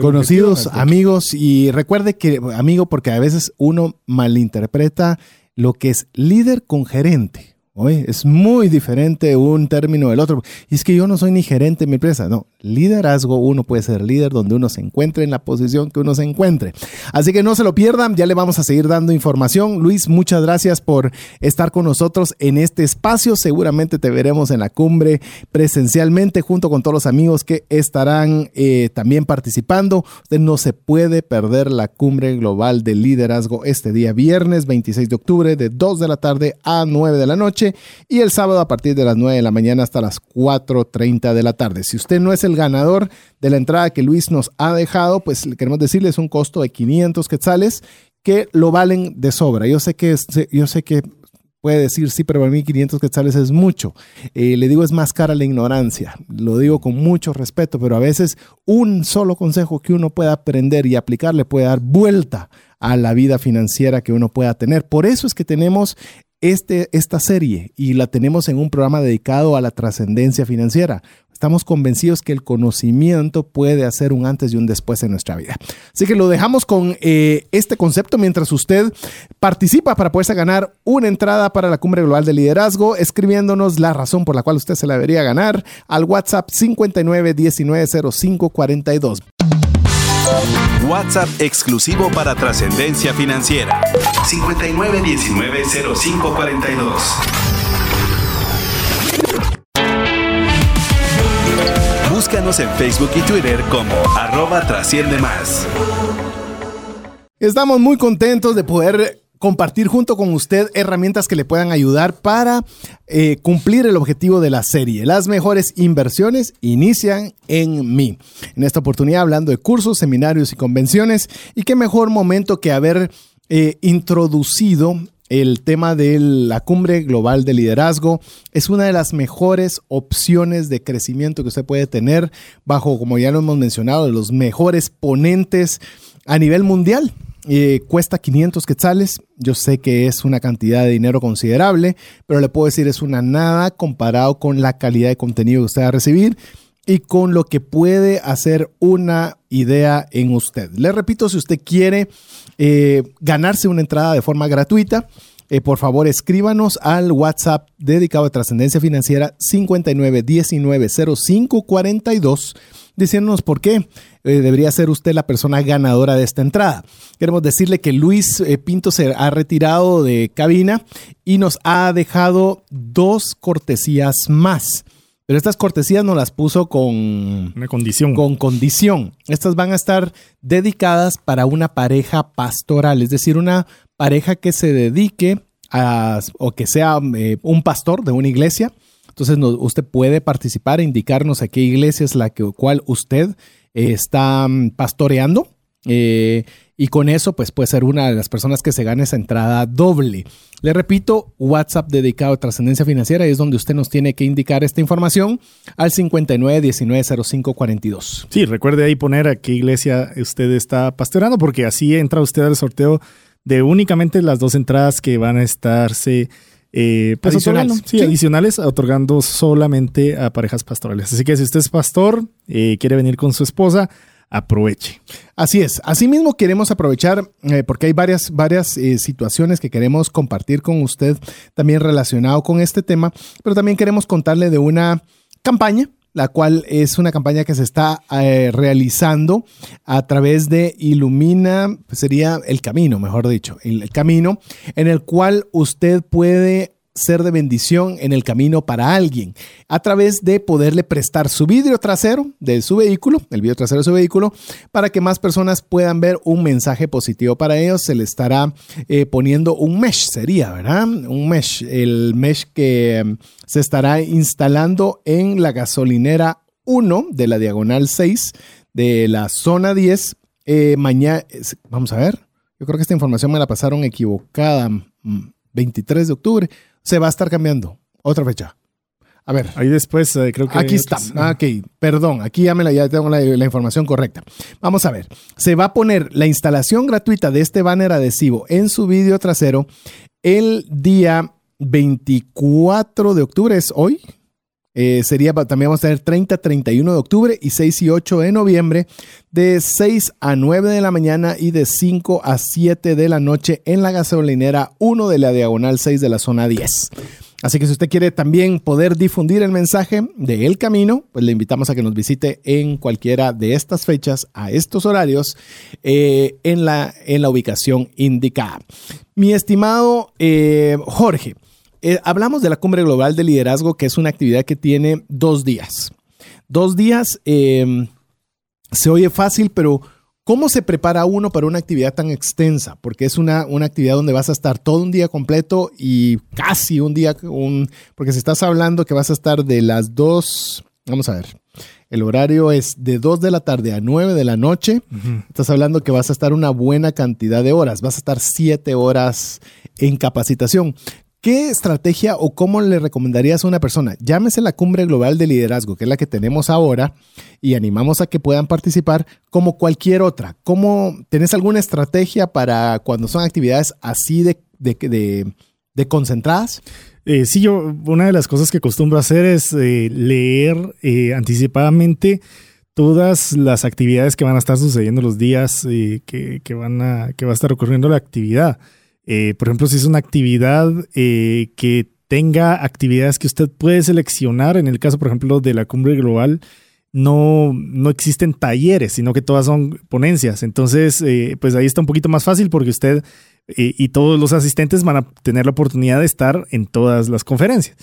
Conocidos, amigos, y recuerde que, amigo, porque a veces uno malinterpreta lo que es líder con gerente. Oye, es muy diferente un término del otro. Y es que yo no soy ni gerente en mi empresa. No, liderazgo, uno puede ser líder donde uno se encuentre en la posición que uno se encuentre. Así que no se lo pierdan, ya le vamos a seguir dando información. Luis, muchas gracias por estar con nosotros en este espacio. Seguramente te veremos en la cumbre presencialmente junto con todos los amigos que estarán eh, también participando. Usted no se puede perder la cumbre global de liderazgo este día viernes 26 de octubre de 2 de la tarde a 9 de la noche y el sábado a partir de las 9 de la mañana hasta las 4.30 de la tarde. Si usted no es el ganador de la entrada que Luis nos ha dejado, pues queremos decirle es un costo de 500 quetzales que lo valen de sobra. Yo sé que, yo sé que puede decir, sí, pero para mí 500 quetzales es mucho. Eh, le digo, es más cara la ignorancia. Lo digo con mucho respeto, pero a veces un solo consejo que uno pueda aprender y aplicar le puede dar vuelta a la vida financiera que uno pueda tener. Por eso es que tenemos este, esta serie y la tenemos en un programa dedicado a la trascendencia financiera. Estamos convencidos que el conocimiento puede hacer un antes y un después en nuestra vida. Así que lo dejamos con eh, este concepto mientras usted participa para poderse ganar una entrada para la Cumbre Global de Liderazgo, escribiéndonos la razón por la cual usted se la debería ganar al WhatsApp 59190542. WhatsApp exclusivo para trascendencia financiera. 59190542. Búscanos en Facebook y Twitter como arroba trasciende más. Estamos muy contentos de poder compartir junto con usted herramientas que le puedan ayudar para eh, cumplir el objetivo de la serie. Las mejores inversiones inician en mí. En esta oportunidad hablando de cursos, seminarios y convenciones. Y qué mejor momento que haber eh, introducido el tema de la cumbre global de liderazgo es una de las mejores opciones de crecimiento que usted puede tener bajo, como ya lo hemos mencionado, los mejores ponentes a nivel mundial. Eh, cuesta 500 quetzales. Yo sé que es una cantidad de dinero considerable, pero le puedo decir es una nada comparado con la calidad de contenido que usted va a recibir y con lo que puede hacer una idea en usted. Le repito, si usted quiere eh, ganarse una entrada de forma gratuita, eh, por favor escríbanos al WhatsApp dedicado a trascendencia financiera 59190542 diciéndonos por qué eh, debería ser usted la persona ganadora de esta entrada. Queremos decirle que Luis eh, Pinto se ha retirado de cabina y nos ha dejado dos cortesías más. Pero estas cortesías nos las puso con una condición. Con condición. Estas van a estar dedicadas para una pareja pastoral, es decir, una pareja que se dedique a, o que sea eh, un pastor de una iglesia entonces usted puede participar e indicarnos a qué iglesia es la que, cual usted eh, está mm, pastoreando. Eh, y con eso, pues puede ser una de las personas que se gane esa entrada doble. Le repito, WhatsApp dedicado a trascendencia financiera y es donde usted nos tiene que indicar esta información al 59190542. Sí, recuerde ahí poner a qué iglesia usted está pastoreando, porque así entra usted al sorteo de únicamente las dos entradas que van a estarse eh, pues adicionales. sí, adicionales, otorgando solamente a parejas pastorales. Así que si usted es pastor, eh, quiere venir con su esposa, aproveche. Así es. Asimismo, queremos aprovechar, eh, porque hay varias, varias situaciones que queremos compartir con usted también relacionado con este tema, pero también queremos contarle de una campaña la cual es una campaña que se está realizando a través de Ilumina, pues sería el camino, mejor dicho, el, camino en el cual usted puede ser de bendición en el camino para alguien a través de poderle prestar su vidrio trasero de su vehículo, el vidrio trasero de su vehículo, para que más personas puedan ver un mensaje positivo para ellos. Se le estará eh, poniendo un mesh, sería, ¿verdad? Un mesh, el mesh que mm, se estará instalando en la gasolinera 1 de la diagonal 6 de la zona 10. Eh, mañana, vamos a ver, yo creo que esta información me la pasaron equivocada. 23 mm, de octubre se va a estar cambiando. Otra fecha. A ver. Ahí después eh, creo que... Aquí está. Ok, perdón. Aquí ya, me la, ya tengo la, información correcta. Vamos a ver. Se va a poner la instalación gratuita de este banner adhesivo en su vídeo trasero el día 24 de octubre. ¿Es hoy? Eh, sería, también vamos a tener 30, 31 de octubre y 6 y 8 de noviembre, de 6 a 9 de la mañana y de 5 a 7 de la noche en la gasolinera 1 de la diagonal 6 de la zona 10. Así que si usted quiere también poder difundir el mensaje de El Camino, pues le invitamos a que nos visite en cualquiera de estas fechas, a estos horarios, eh, en, la, en la ubicación indicada. Mi estimado eh, Jorge, eh, hablamos de la Cumbre Global de Liderazgo, que es una actividad que tiene dos días. Dos días em, se oye fácil, pero ¿cómo se prepara uno para una actividad tan extensa? Porque es una, una actividad donde vas a estar todo un día completo y casi un día, un, porque si estás hablando que vas a estar de las dos, vamos a ver, el horario es de 2 de la tarde a 9 de la noche. Estás hablando que vas a estar una buena cantidad de horas. Vas a estar 7 horas en capacitación. ¿Qué estrategia o cómo le recomendarías a una persona? Llámese la cumbre global de liderazgo, que es la que tenemos ahora, y animamos a que puedan participar como cualquier otra. ¿Cómo tenés alguna estrategia para cuando son actividades así de, de, concentradas? Eh, sí, yo una de las cosas que acostumbro hacer es eh, leer eh, anticipadamente todas las actividades que van a estar sucediendo los días que, que, van a, que va a estar ocurriendo la actividad. Eh, por ejemplo, si es una actividad eh, que tenga actividades que usted puede seleccionar, en el caso, por ejemplo, de la cumbre global, no, no existen talleres, sino que todas son ponencias. Entonces, eh, pues ahí está un poquito más fácil porque usted y todos los asistentes van a tener la oportunidad de estar en todas las conferencias.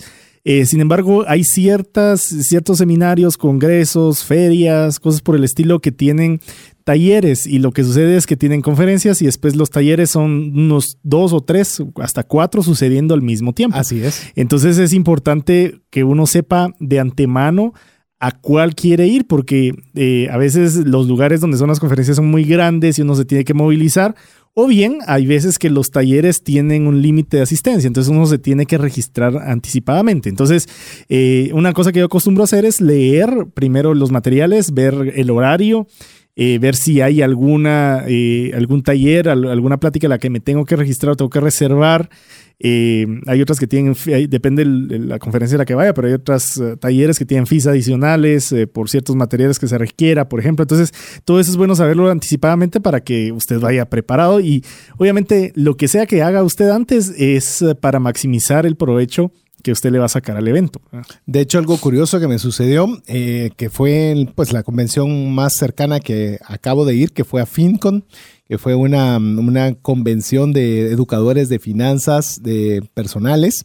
Eh, sin embargo, hay ciertas, ciertos seminarios, congresos, ferias, cosas por el estilo que tienen talleres y lo que sucede es que tienen conferencias y después los talleres son unos dos o tres, hasta cuatro sucediendo al mismo tiempo. Así es. Entonces es importante que uno sepa de antemano a cuál quiere ir, porque eh, a veces los lugares donde son las conferencias son muy grandes y uno se tiene que movilizar, o bien hay veces que los talleres tienen un límite de asistencia, entonces uno se tiene que registrar anticipadamente. Entonces, eh, una cosa que yo acostumbro a hacer es leer primero los materiales, ver el horario eh, ver si hay alguna, eh, algún taller, alguna plática a la que me tengo que registrar o tengo que reservar. Eh, hay otras que tienen, depende de la conferencia a la que vaya, pero hay otras talleres que tienen fees adicionales por ciertos materiales que se requiera, por ejemplo. Entonces, todo eso es bueno saberlo anticipadamente para que usted vaya preparado y obviamente lo que sea que haga usted antes es para maximizar el provecho que usted le va a sacar al evento. De hecho, algo curioso que me sucedió, eh, que fue pues, la convención más cercana que acabo de ir, que fue a FinCon, que fue una, una convención de educadores de finanzas de personales.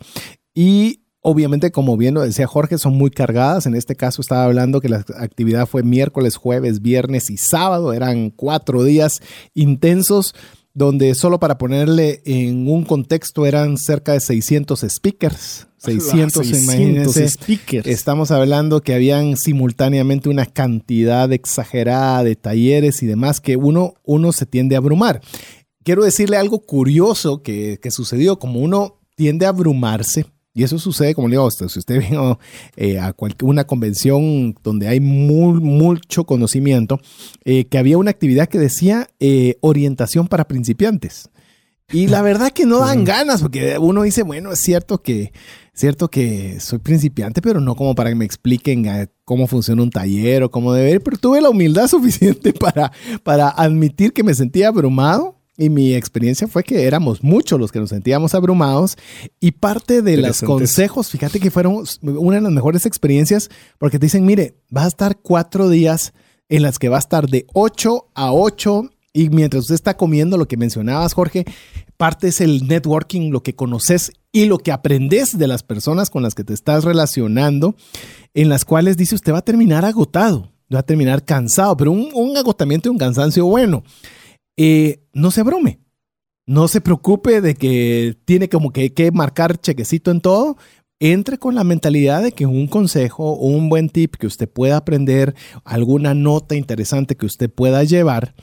Y Obviamente, como bien lo decía Jorge, son muy cargadas. En este caso estaba hablando que la actividad fue miércoles, jueves, viernes y sábado. Eran cuatro días intensos donde solo para ponerle en un contexto eran cerca de 600 speakers. 600, 600 speakers. Estamos hablando que habían simultáneamente una cantidad exagerada de talleres y demás que uno, uno se tiende a abrumar. Quiero decirle algo curioso que, que sucedió, como uno tiende a abrumarse, y eso sucede, como le digo, si usted vino eh, a una convención donde hay muy, mucho conocimiento, eh, que había una actividad que decía eh, orientación para principiantes. Y la verdad que no dan ganas, porque uno dice, bueno, es cierto que, cierto que soy principiante, pero no como para que me expliquen cómo funciona un taller o cómo debe ir, pero tuve la humildad suficiente para, para admitir que me sentía abrumado y mi experiencia fue que éramos muchos los que nos sentíamos abrumados y parte de los consejos, fíjate que fueron una de las mejores experiencias porque te dicen, mire, vas a estar cuatro días en las que va a estar de 8 a 8 y mientras usted está comiendo lo que mencionabas, Jorge, parte es el networking, lo que conoces y lo que aprendes de las personas con las que te estás relacionando, en las cuales dice usted va a terminar agotado, va a terminar cansado, pero un, un agotamiento y un cansancio bueno. Eh, no se brome. No se preocupe de que tiene como que, que marcar chequecito en todo. Entre con la mentalidad de que un consejo o un buen tip que usted pueda aprender, alguna nota interesante que usted pueda llevar,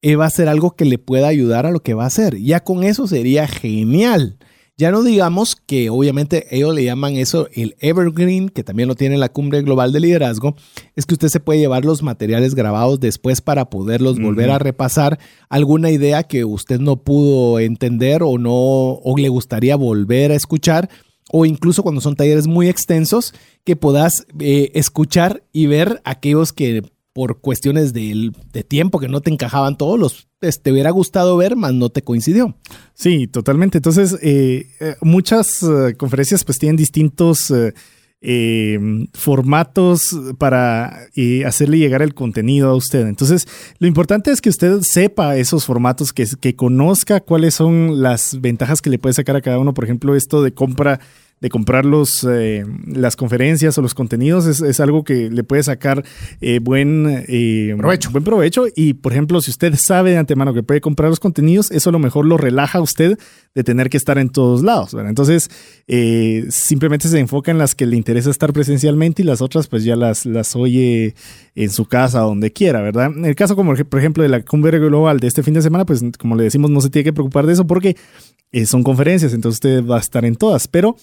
eh, va a ser algo que le pueda ayudar a lo que va a hacer. Ya con eso sería genial. Ya no digamos que obviamente ellos le llaman eso el evergreen, que también lo tiene la cumbre global de liderazgo, es que usted se puede llevar los materiales grabados después para poderlos volver a repasar. Alguna idea que usted no pudo entender o no o le gustaría volver a escuchar o incluso cuando son talleres muy extensos que puedas eh, escuchar y ver aquellos que por cuestiones de, tiempo que no te encajaban todos los te hubiera gustado ver, más no te coincidió. Sí, totalmente. Entonces, eh, eh, muchas eh, conferencias pues tienen distintos formatos para hacerle llegar el contenido a usted. Entonces, lo importante es que usted sepa esos formatos, que, que conozca cuáles son las ventajas que le puede sacar a cada uno. Por ejemplo, esto de compra de comprar los, eh, las conferencias o los contenidos es, algo que le puede sacar eh, buen, eh, provecho. buen provecho. Y, por ejemplo, si usted sabe de antemano que puede comprar los contenidos, eso a lo mejor lo relaja a usted de tener que estar en todos lados. Entonces, simplemente se enfoca en las que le interesa estar presencialmente y las otras pues ya las, las oye en su casa, donde quiera, ¿verdad? En el caso, como por ejemplo, de la cumbre global de este fin de semana, pues como le decimos, no se tiene que preocupar de eso porque son conferencias, entonces usted va a estar en todas, pero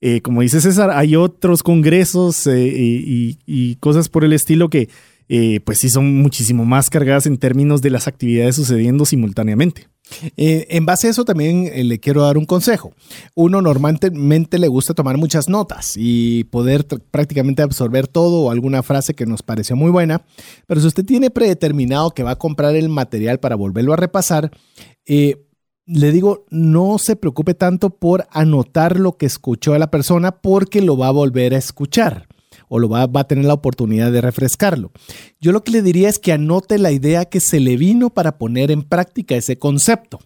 eh, como dice César, hay otros congresos eh, y, cosas por el estilo que eh, pues sí son muchísimo más cargadas en términos de las actividades sucediendo simultáneamente. en base a eso también le quiero dar un consejo. Uno normalmente le gusta tomar muchas notas y poder prácticamente absorber todo o alguna frase que nos pareció muy buena, pero si usted tiene predeterminado que va a comprar el material para volverlo a repasar, le digo, no se preocupe tanto por anotar lo que escuchó a la persona porque lo va a volver a escuchar o lo va, va, a tener la oportunidad de refrescarlo. Yo lo que le diría es que anote la idea que se le vino para poner en práctica ese concepto,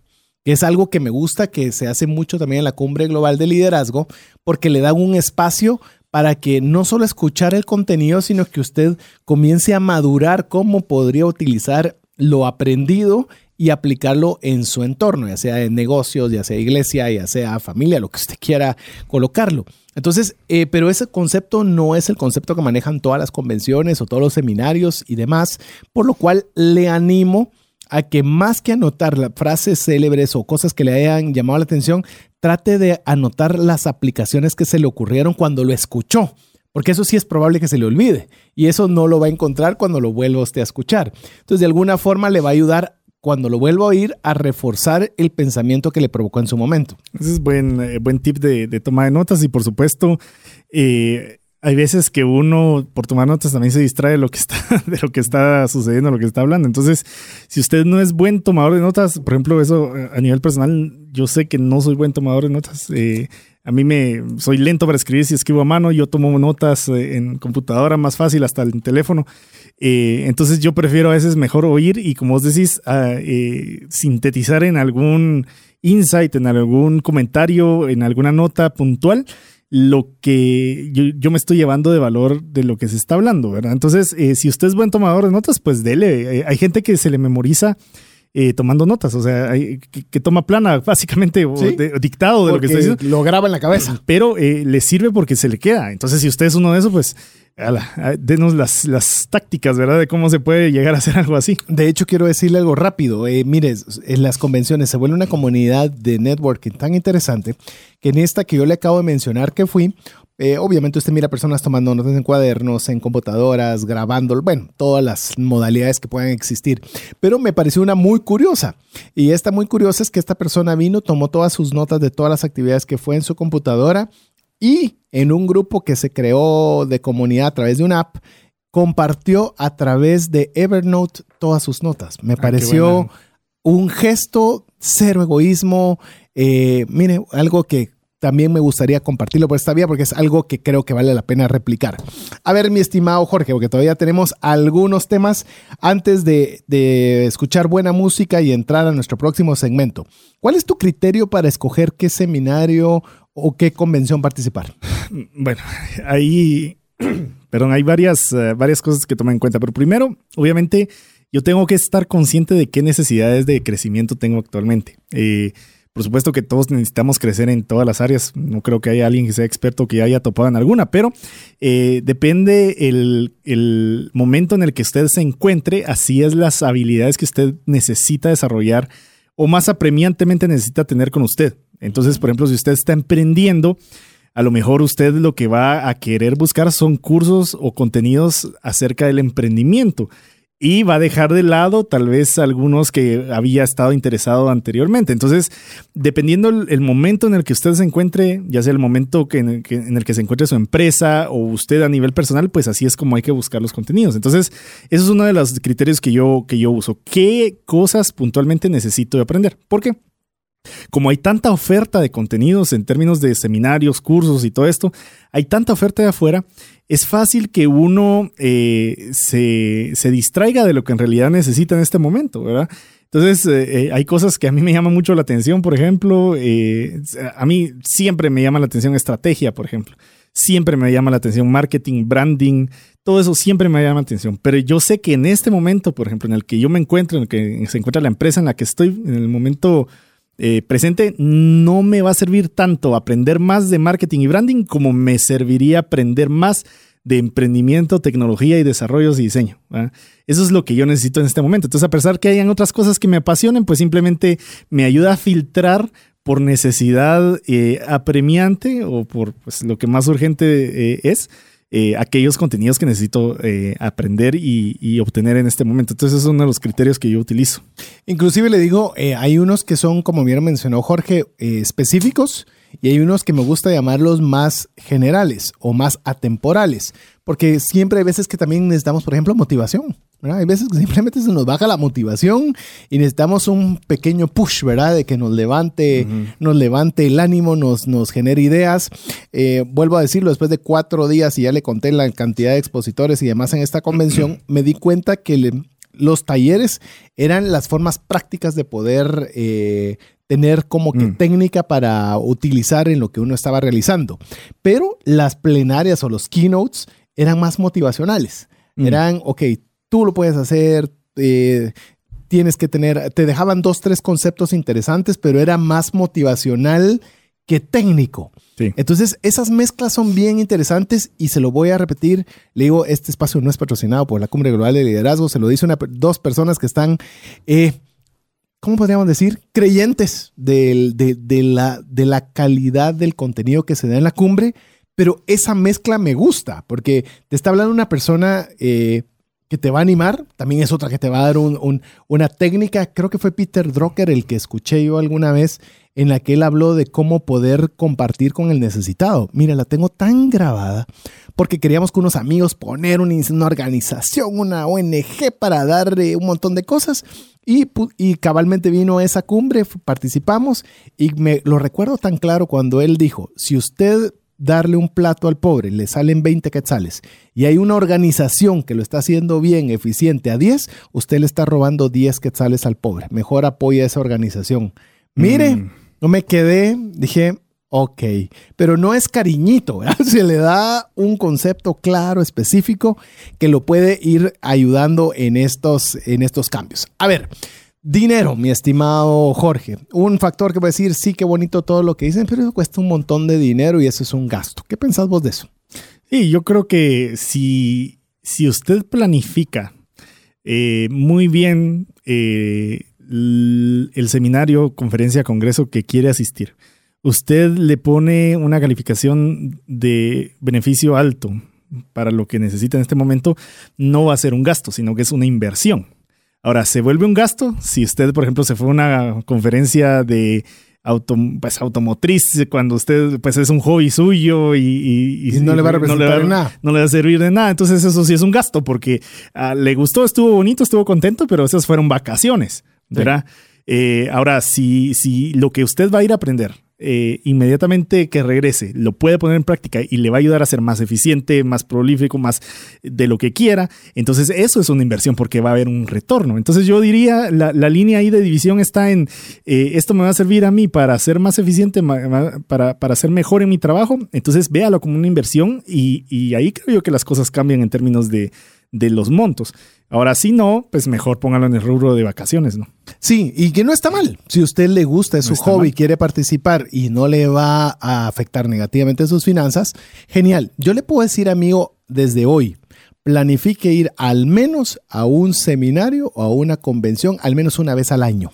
que es algo que me gusta, que se hace mucho también en la cumbre global de liderazgo, porque le da un espacio para que no solo escuchar el contenido, sino que usted comience a madurar cómo podría utilizar lo aprendido y aplicarlo en su entorno, ya sea en negocios, ya sea iglesia, ya sea familia, lo que usted quiera colocarlo. Entonces, eh, pero ese concepto no es el concepto que manejan todas las convenciones o todos los seminarios y demás, por lo cual le animo a que más que anotar las frases célebres o cosas que le hayan llamado la atención, trate de anotar las aplicaciones que se le ocurrieron cuando lo escuchó. Porque eso sí es probable que se le olvide y eso no lo va a encontrar cuando lo vuelva usted a escuchar. Entonces, de alguna forma le va a ayudar cuando lo vuelva a oír a reforzar el pensamiento que le provocó en su momento. Ese es buen, eh, buen tip de, de, toma de notas y por supuesto eh, hay veces que uno por tomar notas también se distrae de lo que está, de lo que está sucediendo, lo que está hablando. Entonces, si usted no es buen tomador de notas, por ejemplo, eso eh, a nivel personal, yo sé que no soy buen tomador de notas. Eh, a mí me soy lento para escribir si escribo a mano, yo tomo notas eh, en computadora más fácil hasta el teléfono. entonces yo prefiero a veces mejor oír y como vos decís, ah, sintetizar en algún insight, en algún comentario, en alguna nota puntual lo que yo, me estoy llevando de valor de lo que se está hablando, ¿verdad? Entonces, eh, si usted es buen tomador de notas, pues dele. Eh, hay gente que se le memoriza eh, tomando notas, o sea, hay, que, toma plana, básicamente, o dictado de lo que está diciendo. Lo graba en la cabeza. Pero le sirve porque se le queda. Entonces, si usted es uno de esos, pues denos las, las, tácticas, ¿verdad? De cómo se puede llegar a hacer algo así. De hecho, quiero decirle algo rápido. Eh, mire, en las convenciones se vuelve una comunidad de networking tan interesante que en esta que yo le acabo de mencionar que fui, eh, obviamente usted mira personas tomando notas en cuadernos, en computadoras, grabando, bueno, todas las modalidades que puedan existir. Pero me pareció una muy curiosa. Y esta muy curiosa es que esta persona vino, tomó todas sus notas de todas las actividades que fue en su computadora y en un grupo que se creó de comunidad a través de una app, compartió a través de Evernote todas sus notas. Me ah, pareció un gesto, cero egoísmo. Eh, mire, algo que también me gustaría compartirlo por esta vía porque es algo que creo que vale la pena replicar. A ver, mi estimado Jorge, porque todavía tenemos algunos temas antes de, de, escuchar buena música y entrar a nuestro próximo segmento. ¿Cuál es tu criterio para escoger qué seminario o qué convención participar? Bueno, ahí, perdón, hay varias, eh, varias cosas que tomar en cuenta, pero primero, obviamente, yo tengo que estar consciente de qué necesidades de crecimiento tengo actualmente. Eh, por supuesto que todos necesitamos crecer en todas las áreas. No creo que haya alguien que sea experto que haya topado en alguna, pero eh, depende el, el, momento en el que usted se encuentre, así es las habilidades que usted necesita desarrollar o más apremiantemente necesita tener con usted. Entonces, por ejemplo, si usted está emprendiendo, a lo mejor usted lo que va a querer buscar son cursos o contenidos acerca del emprendimiento y va a dejar de lado tal vez algunos que había estado interesado anteriormente. Entonces, dependiendo el, momento en el que usted se encuentre, ya sea el momento en, el que, se encuentre su empresa o usted a nivel personal, pues así es como hay que buscar los contenidos. Entonces, eso es uno de los criterios que yo, que yo uso. ¿Qué cosas puntualmente necesito aprender? ¿Por qué? Como hay tanta oferta de contenidos en términos de seminarios, cursos y todo esto, hay tanta oferta de afuera, es fácil que uno eh, se, distraiga de lo que en realidad necesita en este momento, ¿verdad? Entonces, eh, eh, hay cosas que a mí me llaman mucho la atención, por ejemplo, a mí siempre me llama la atención estrategia, por ejemplo. Siempre me llama la atención marketing, branding, todo eso siempre me llama la atención. Pero yo sé que en este momento, por ejemplo, en el que yo me encuentro, en el que se encuentra la empresa en la que estoy, en el momento eh, presente, no me va a servir tanto aprender más de marketing y branding como me serviría aprender más de emprendimiento, tecnología y desarrollos y diseño. Eso es lo que yo necesito en este momento. Entonces, a pesar que hayan otras cosas que me apasionen, pues simplemente me ayuda a filtrar por necesidad eh, apremiante o por pues, lo que más urgente eh, es eh, aquellos contenidos que necesito eh, aprender y, obtener en este momento. Entonces, es uno de los criterios que yo utilizo. Inclusive le digo, eh, hay unos que son, como bien mencionó Jorge, específicos y hay unos que me gusta llamarlos más generales o más atemporales, porque siempre hay veces que también necesitamos, por ejemplo, motivación. Hay veces que simplemente se nos baja la motivación y necesitamos un pequeño push, ¿verdad? De que nos levante, nos levante el ánimo, nos, nos genere ideas. Eh, vuelvo a decirlo, después de cuatro días y ya le conté la cantidad de expositores y demás en esta convención, me di cuenta que los talleres eran las formas prácticas de poder eh, tener como que técnica para utilizar en lo que uno estaba realizando. Pero las plenarias o los keynotes eran más motivacionales. Eran, ok, tú lo puedes hacer, eh, tienes que tener, te dejaban dos, tres conceptos interesantes, pero era más motivacional que técnico. Entonces, esas mezclas son bien interesantes y se lo voy a repetir. Le digo, este espacio no es patrocinado por la Cumbre Global de Liderazgo, se lo dice una, dos personas que están, eh, ¿cómo podríamos decir? Creyentes de, la, de la calidad del contenido que se da en la cumbre, pero esa mezcla me gusta porque te está hablando una persona... Eh, que te va a animar, también es otra que te va a dar una técnica, creo que fue Peter Drucker el que escuché yo alguna vez, en la que él habló de cómo poder compartir con el necesitado. Mira, la tengo tan grabada porque queríamos con unos amigos poner una, organización, una ONG para darle un montón de cosas. Y, y, cabalmente vino esa cumbre, participamos y me lo recuerdo tan claro cuando él dijo, si usted darle un plato al pobre, le salen 20 quetzales y hay una organización que lo está haciendo bien, eficiente a 10, usted le está robando 10 quetzales al pobre. Mejor apoya a esa organización. Mire, mm. No me quedé, dije, ok, pero no es cariñito, se le da un concepto claro, específico, que lo puede ir ayudando en estos, en estos cambios. A ver, dinero, mi estimado Jorge, un factor que puede decir, sí, qué bonito todo lo que dicen, pero eso cuesta un montón de dinero y eso es un gasto. ¿Qué pensás vos de eso? Sí, yo creo que si, si usted planifica eh, muy bien eh, el seminario, conferencia, congreso que quiere asistir, usted le pone una calificación de beneficio alto para lo que necesita en este momento, no va a ser un gasto, sino que es una inversión. Ahora, ¿se vuelve un gasto? Si usted, por ejemplo, se fue a una conferencia de auto, pues, automotriz cuando usted pues es un hobby suyo y, no le va a representar nada. No le va a servir de nada. Entonces eso sí es un gasto porque ah, le gustó, estuvo bonito, estuvo contento, pero esas fueron vacaciones. ¿verdad? Eh, ahora, si, si lo que usted va a ir a aprender eh, inmediatamente que regrese lo puede poner en práctica y le va a ayudar a ser más eficiente, más prolífico, más de lo que quiera, entonces eso es una inversión porque va a haber un retorno. Entonces yo diría, la, línea ahí de división está en, eh, esto me va a servir a mí para ser más eficiente, para, para ser mejor en mi trabajo, entonces véalo como una inversión y, y ahí creo yo que las cosas cambian en términos de de los montos. Ahora, si no, pues mejor póngalo en el rubro de vacaciones, ¿no? Sí, y que no está mal. Si usted le gusta, es su hobby, quiere participar y no le va a afectar negativamente sus finanzas, genial. Yo le puedo decir, amigo, desde hoy, planifique ir al menos a un seminario o a una convención, al menos una vez al año.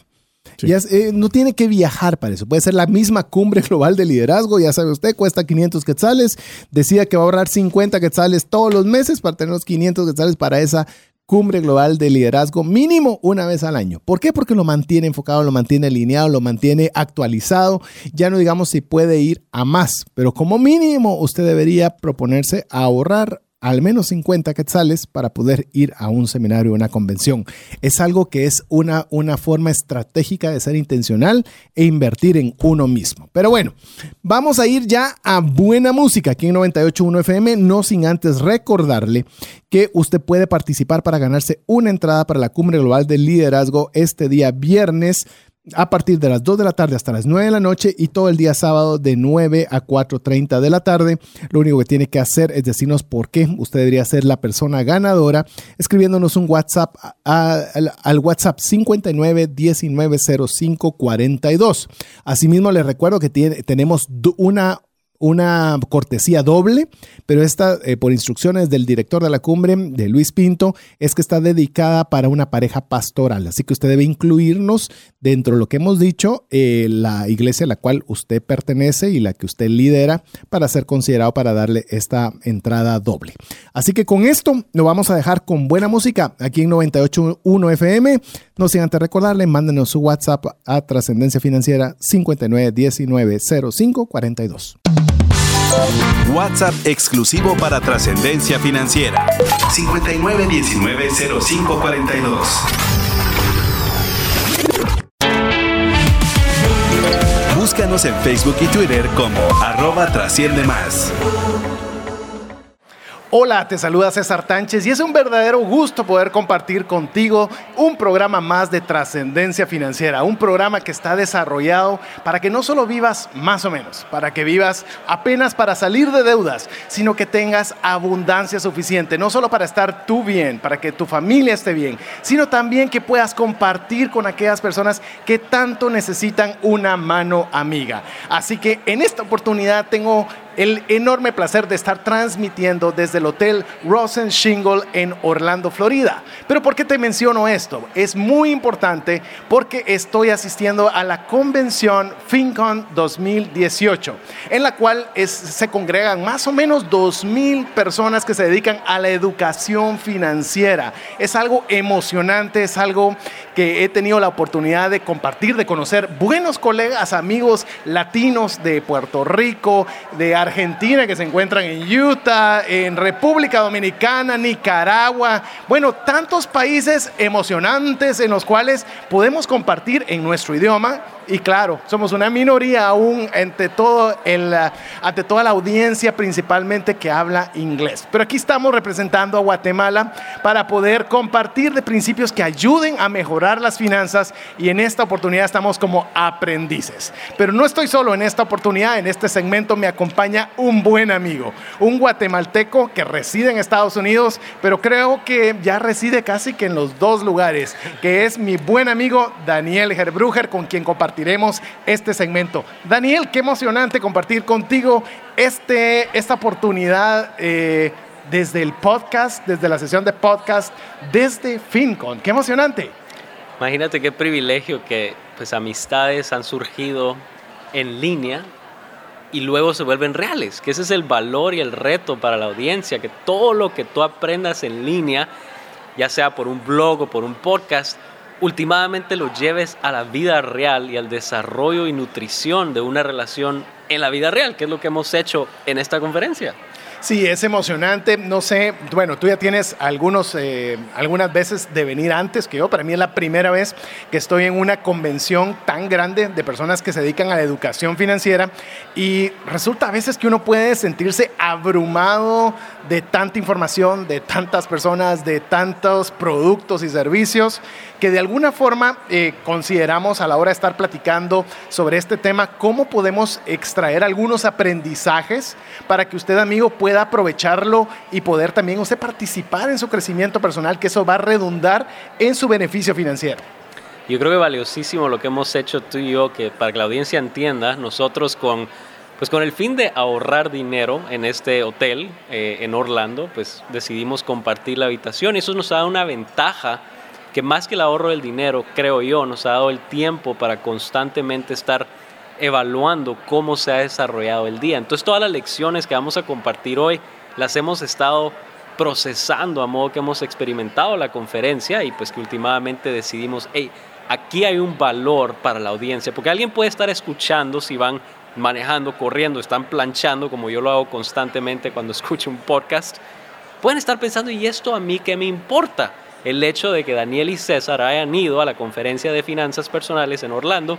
Eh, no tiene que viajar para eso. Puede ser la misma cumbre global de liderazgo. Ya sabe usted, cuesta 500 quetzales. Decía que va a ahorrar 50 quetzales todos los meses para tener los 500 quetzales para esa cumbre global de liderazgo mínimo una vez al año. ¿Por qué? Porque lo mantiene enfocado, lo mantiene alineado, lo mantiene actualizado. Ya no digamos si puede ir a más, pero como mínimo usted debería proponerse ahorrar al menos 50 quetzales para poder ir a un seminario o una convención. Es algo que es una, una forma estratégica de ser intencional e invertir en uno mismo. Pero bueno, vamos a ir ya a buena música aquí en 98.1 FM, no sin antes recordarle que usted puede participar para ganarse una entrada para la Cumbre Global del Liderazgo este día viernes a partir de las 2 de la tarde hasta las 9 de la noche y todo el día sábado de 9 a 4.30 de la tarde. Lo único que tiene que hacer es decirnos por qué usted debería ser la persona ganadora escribiéndonos un WhatsApp al, WhatsApp 59 19 05 42. Asimismo, les recuerdo que tenemos una una cortesía doble, pero esta, eh, por instrucciones del director de la cumbre, de Luis Pinto, es que está dedicada para una pareja pastoral. Así que usted debe incluirnos dentro de lo que hemos dicho, eh, la iglesia a la cual usted pertenece y la que usted lidera para ser considerado para darle esta entrada doble. Así que con esto lo vamos a dejar con buena música aquí en 98.1 FM. No sin antes recordarle, mándenos su WhatsApp a Trascendencia Financiera 59190542. WhatsApp exclusivo para trascendencia financiera. 59190542. Búscanos en Facebook y Twitter como arroba trasciende más. Hola, te saluda César Tánchez y es un verdadero gusto poder compartir contigo un programa más de trascendencia financiera, un programa que está desarrollado para que no solo vivas más o menos, para que vivas apenas para salir de deudas, sino que tengas abundancia suficiente, no solo para estar tú bien, para que tu familia esté bien, sino también que puedas compartir con aquellas personas que tanto necesitan una mano amiga. Así que en esta oportunidad tengo el enorme placer de estar transmitiendo desde el Hotel Rosen Shingle en Orlando, Florida. Pero ¿por qué te menciono esto? Es muy importante porque estoy asistiendo a la convención FinCon 2018, en la cual se congregan más o menos 2.000 personas que se dedican a la educación financiera. Es algo emocionante, es algo que he tenido la oportunidad de compartir, de conocer buenos colegas, amigos latinos de Puerto Rico, de Argentina, Argentina, que se encuentran en Utah, en República Dominicana, Nicaragua. Bueno, tantos países emocionantes en los cuales podemos compartir en nuestro idioma y claro, somos una minoría aún ante, todo el, ante toda la audiencia principalmente que habla inglés. Pero aquí estamos representando a Guatemala para poder compartir de principios que ayuden a mejorar las finanzas y en esta oportunidad estamos como aprendices. Pero no estoy solo en esta oportunidad, en este segmento me acompaña un buen amigo, un guatemalteco que reside en Estados Unidos, pero creo que ya reside casi que en los dos lugares, que es mi buen amigo Daniel Herbruger, con quien compartimos este segmento. Daniel, qué emocionante compartir contigo este, esta oportunidad eh, desde el podcast, desde la sesión de podcast, desde FinCon. Qué emocionante. Imagínate qué privilegio que pues amistades han surgido en línea y luego se vuelven reales, que ese es el valor y el reto para la audiencia, que todo lo que tú aprendas en línea, ya sea por un blog o por un podcast, últimamente lo lleves a la vida real y al desarrollo y nutrición de una relación en la vida real, que es lo que hemos hecho en esta conferencia. Sí, es emocionante. No sé, bueno, tú ya tienes algunos, eh, algunas veces de venir antes que yo. Para mí es la primera vez que estoy en una convención tan grande de personas que se dedican a la educación financiera y resulta a veces que uno puede sentirse abrumado de tanta información, de tantas personas, de tantos productos y servicios que de alguna forma eh, consideramos a la hora de estar platicando sobre este tema, cómo podemos extraer algunos aprendizajes para que usted, amigo, pueda aprovecharlo y poder también usted participar en su crecimiento personal, que eso va a redundar en su beneficio financiero. Yo creo que valiosísimo lo que hemos hecho tú y yo, que para que la audiencia entienda, nosotros con pues con el fin de ahorrar dinero en este hotel eh, en Orlando, pues decidimos compartir la habitación y eso nos da una ventaja que más que el ahorro del dinero, creo yo, nos ha dado el tiempo para constantemente estar evaluando cómo se ha desarrollado el día. Entonces todas las lecciones que vamos a compartir hoy las hemos estado procesando a modo que hemos experimentado la conferencia y pues que últimamente decidimos, hey, aquí hay un valor para la audiencia, porque alguien puede estar escuchando si van manejando, corriendo, están planchando, como yo lo hago constantemente cuando escucho un podcast, pueden estar pensando, ¿y esto a mí qué me importa? el hecho de que Daniel y César hayan ido a la conferencia de finanzas personales en Orlando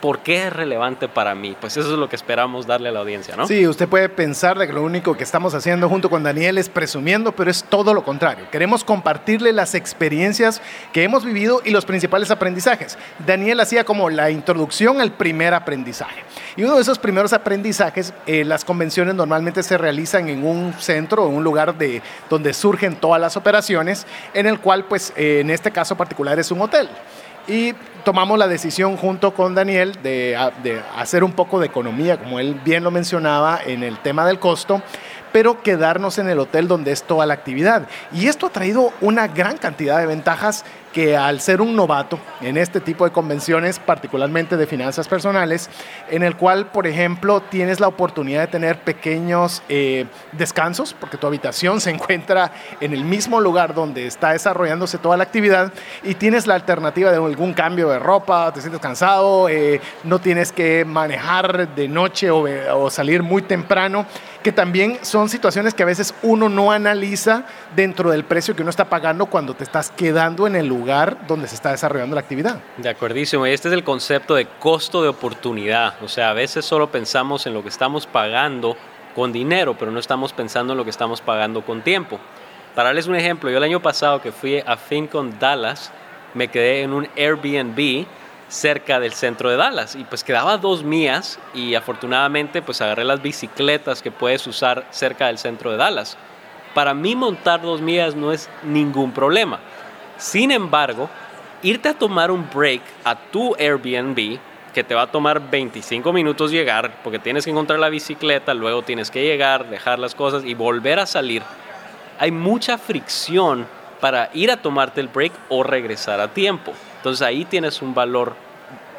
¿por qué es relevante para mí? Pues eso es lo que esperamos darle a la audiencia, ¿no? Sí, usted puede pensar de que lo único que estamos haciendo junto con Daniel es presumiendo, pero es todo lo contrario. Queremos compartirle las experiencias que hemos vivido y los principales aprendizajes. Daniel hacía como la introducción al primer aprendizaje. Y uno de esos primeros aprendizajes, eh, las convenciones normalmente se realizan en un centro, en un lugar de, donde surgen todas las operaciones, en el cual, pues, eh, en este caso particular es un hotel y tomamos la decisión junto con Daniel de, hacer un poco de economía, como él bien lo mencionaba, en el tema del costo pero quedarnos en el hotel donde es toda la actividad. Y esto ha traído una gran cantidad de ventajas que al ser un novato en este tipo de convenciones, particularmente de finanzas personales, en el cual, por ejemplo, tienes la oportunidad de tener pequeños eh, descansos, porque tu habitación se encuentra en el mismo lugar donde está desarrollándose toda la actividad y tienes la alternativa de algún cambio de ropa, te sientes cansado, eh, no tienes que manejar de noche o, o salir muy temprano que también son situaciones que a veces uno no analiza dentro del precio que uno está pagando cuando te estás quedando en el lugar donde se está desarrollando la actividad. De acuerdísimo, este es el concepto de costo de oportunidad, o sea, a veces solo pensamos en lo que estamos pagando con dinero, pero no estamos pensando en lo que estamos pagando con tiempo. Para darles un ejemplo, yo el año pasado que fui a FinCon Dallas, me quedé en un Airbnb cerca del centro de Dallas y pues quedaba dos mías y afortunadamente pues agarré las bicicletas que puedes usar cerca del centro de Dallas. Para mí montar dos mías no es ningún problema. Sin embargo, irte a tomar un break a tu Airbnb que te va a tomar 25 minutos llegar porque tienes que encontrar la bicicleta, luego tienes que llegar, dejar las cosas y volver a salir. Hay mucha fricción para ir a tomarte el break o regresar a tiempo. Entonces ahí tienes un valor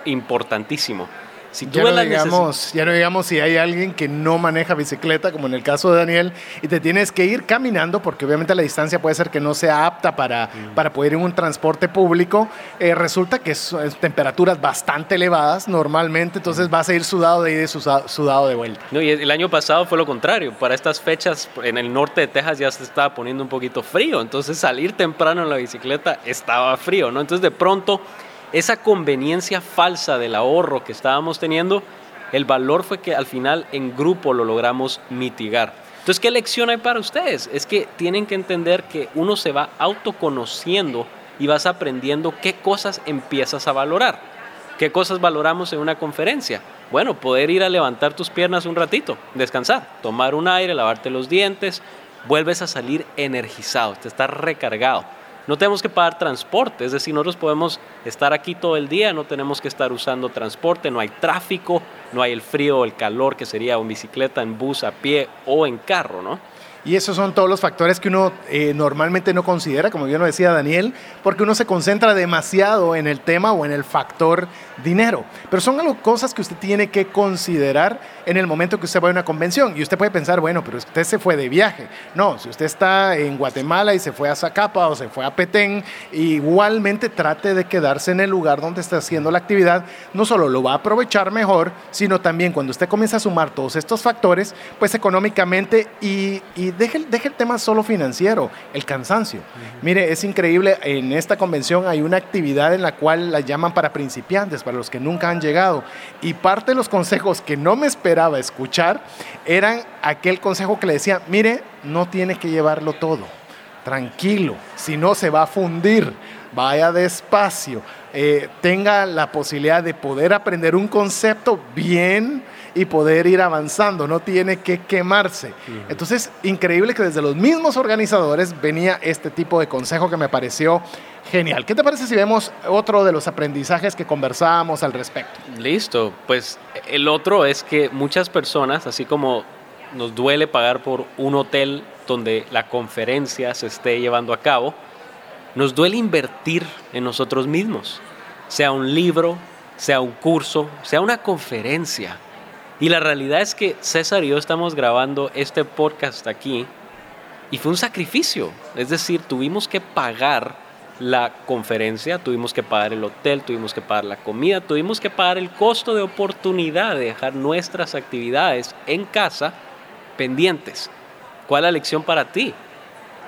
importantísimo. Si ya, no digamos, ya no digamos si hay alguien que no maneja bicicleta, como en el caso de Daniel, y te tienes que ir caminando, porque obviamente la distancia puede ser que no sea apta para, mm. para poder ir en un transporte público, eh, resulta que es, temperaturas bastante elevadas normalmente, entonces vas a ir sudado de ida y sudado, de vuelta. No, y el año pasado fue lo contrario, para estas fechas en el norte de Texas ya se estaba poniendo un poquito frío, entonces salir temprano en la bicicleta estaba frío, ¿no? Entonces de pronto esa conveniencia falsa del ahorro que estábamos teniendo, el valor fue que al final en grupo lo logramos mitigar. Entonces, ¿qué lección hay para ustedes? Es que tienen que entender que uno se va autoconociendo y vas aprendiendo qué cosas empiezas a valorar. ¿Qué cosas valoramos en una conferencia? Bueno, poder ir a levantar tus piernas un ratito, descansar, tomar un aire, lavarte los dientes, vuelves a salir energizado, te estás recargado. No tenemos que pagar transporte, es decir, nosotros podemos estar aquí todo el día, no tenemos que estar usando transporte, no hay tráfico, no hay el frío o el calor que sería en bicicleta, en bus, a pie o en carro, ¿no? Y esos son todos los factores que uno eh, normalmente no considera, como bien lo decía Daniel, porque uno se concentra demasiado en el tema o en el factor dinero. Pero son algo, cosas que usted tiene que considerar en el momento que usted va a una convención. Y usted puede pensar, bueno, pero usted se fue de viaje. No, si usted está en Guatemala y se fue a Zacapa o se fue a Petén, igualmente trate de quedarse en el lugar donde está haciendo la actividad. No solo lo va a aprovechar mejor, sino también cuando usted comienza a sumar todos estos factores, pues económicamente y, deje, el tema solo financiero, el cansancio. Mire, es increíble, en esta convención hay una actividad en la cual la llaman para principiantes, para los que nunca han llegado. Y parte de los consejos que no me esperaba escuchar eran aquel consejo que le decía, mire, no tiene que llevarlo todo, tranquilo, si no se va a fundir, vaya despacio, eh, tenga la posibilidad de poder aprender un concepto bien y poder ir avanzando, no tiene que quemarse. Entonces, increíble que desde los mismos organizadores venía este tipo de consejo que me pareció Genial. ¿Qué te parece si vemos otro de los aprendizajes que conversábamos al respecto? Listo. Pues el otro es que muchas personas, así como nos duele pagar por un hotel donde la conferencia se esté llevando a cabo, nos duele invertir en nosotros mismos, sea un libro, sea un curso, sea una conferencia. Y la realidad es que César y yo estamos grabando este podcast aquí y fue un sacrificio, es decir, tuvimos que pagar la conferencia, tuvimos que pagar el hotel, tuvimos que pagar la comida, tuvimos que pagar el costo de oportunidad de dejar nuestras actividades en casa pendientes. ¿Cuál es la lección para ti?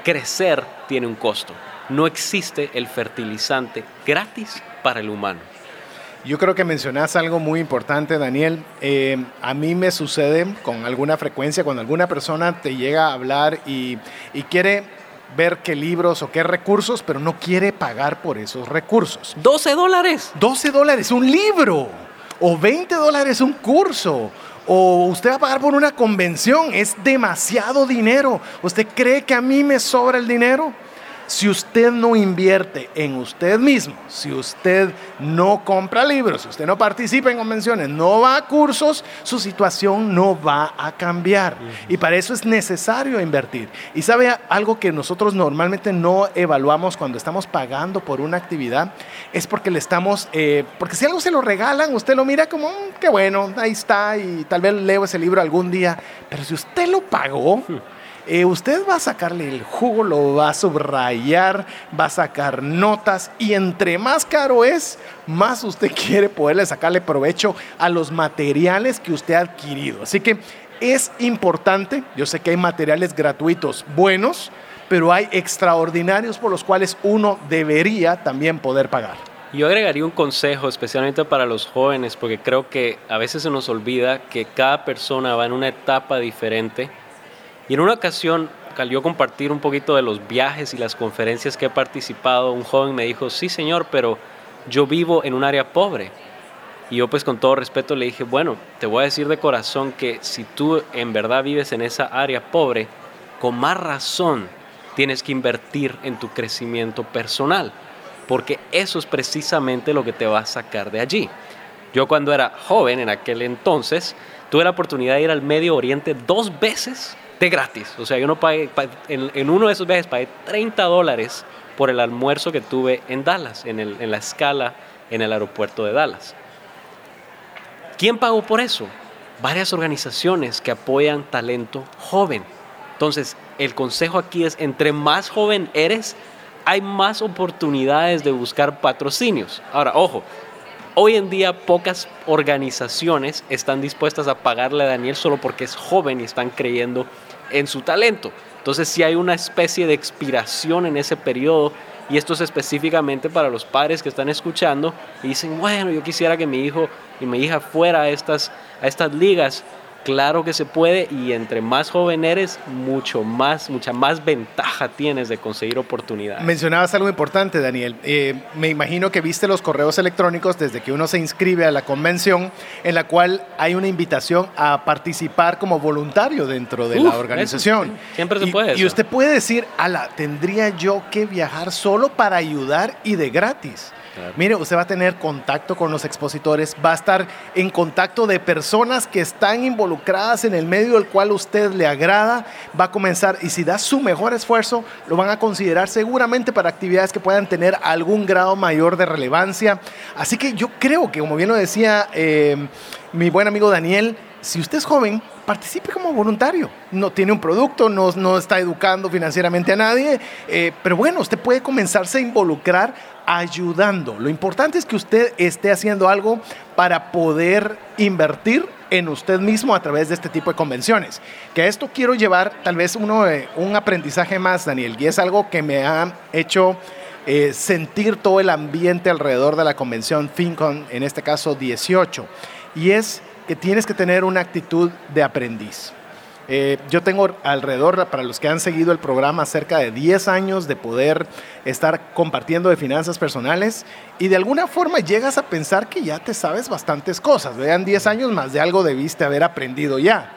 Crecer tiene un costo. No existe el fertilizante gratis para el humano. Yo creo que mencionas algo muy importante, Daniel. Eh, a mí me sucede con alguna frecuencia cuando alguna persona te llega a hablar y, y quiere ver qué libros o qué recursos, pero no quiere pagar por esos recursos. 12 dólares. 12 dólares un libro. O 20 dólares un curso. O usted va a pagar por una convención. Es demasiado dinero. ¿Usted cree que a mí me sobra el dinero? Si usted no invierte en usted mismo, si usted no compra libros, si usted no participa en convenciones, no va a cursos, su situación no va a cambiar. Y para eso es necesario invertir. Y sabe algo que nosotros normalmente no evaluamos cuando estamos pagando por una actividad, es porque le estamos, eh, porque si algo se lo regalan, usted lo mira como, mm, qué bueno, ahí está, y tal vez leo ese libro algún día, pero si usted lo pagó, eh, usted va a sacarle el jugo, lo va a subrayar, va a sacar notas y entre más caro es, más usted quiere poderle sacarle provecho a los materiales que usted ha adquirido. Así que es importante, yo sé que hay materiales gratuitos buenos, pero hay extraordinarios por los cuales uno debería también poder pagar. Yo agregaría un consejo especialmente para los jóvenes, porque creo que a veces se nos olvida que cada persona va en una etapa diferente. Y en una ocasión, al yo compartir un poquito de los viajes y las conferencias que he participado, un joven me dijo, sí señor, pero yo vivo en un área pobre. Y yo pues con todo respeto le dije, bueno, te voy a decir de corazón que si tú en verdad vives en esa área pobre, con más razón tienes que invertir en tu crecimiento personal porque eso es precisamente lo que te va a sacar de allí. Yo cuando era joven, en aquel entonces, tuve la oportunidad de ir al Medio Oriente dos veces gratis. O sea, yo no pagué, en, uno de esos viajes pagué 30 dólares por el almuerzo que tuve en Dallas, en, en la escala en el aeropuerto de Dallas. ¿Quién pagó por eso? Varias organizaciones que apoyan talento joven. Entonces, el consejo aquí es, entre más joven eres, hay más oportunidades de buscar patrocinios. Ahora, ojo, hoy en día pocas organizaciones están dispuestas a pagarle a Daniel solo porque es joven y están creyendo en su talento. Entonces, si hay una especie de expiración en ese periodo, y esto es específicamente para los padres que están escuchando y dicen, bueno, yo quisiera que mi hijo y mi hija fuera a estas, a estas ligas Claro que se puede y entre más joven eres, mucho más, mucha más ventaja tienes de conseguir oportunidades. Mencionabas algo importante, Daniel. Eh, me imagino que viste los correos electrónicos desde que uno se inscribe a la convención, en la cual hay una invitación a participar como voluntario dentro de la organización. siempre se puede. Y usted puede decir, ala, tendría yo que viajar solo para ayudar y de gratis. Mire, usted va a tener contacto con los expositores, va a estar en contacto de personas que están involucradas en el medio del cual usted le agrada, va a comenzar y si da su mejor esfuerzo, lo van a considerar seguramente para actividades que puedan tener algún grado mayor de relevancia. Así que yo creo que, como bien lo decía eh, mi buen amigo Daniel, si usted es joven, participe como voluntario. No tiene un producto, no, no está educando financieramente a nadie, eh, pero bueno, usted puede comenzarse a involucrar ayudando. Lo importante es que usted esté haciendo algo para poder invertir en usted mismo a través de este tipo de convenciones. Que a esto quiero llevar tal vez uno, un aprendizaje más, Daniel, y es algo que me ha hecho eh, sentir todo el ambiente alrededor de la convención FinCon, en este caso 18, y es que tienes que tener una actitud de aprendiz. Eh, yo tengo alrededor, para los que han seguido el programa, cerca de 10 años de poder estar compartiendo de finanzas personales y de alguna forma llegas a pensar que ya te sabes bastantes cosas. Vean, 10 años más de algo debiste haber aprendido ya.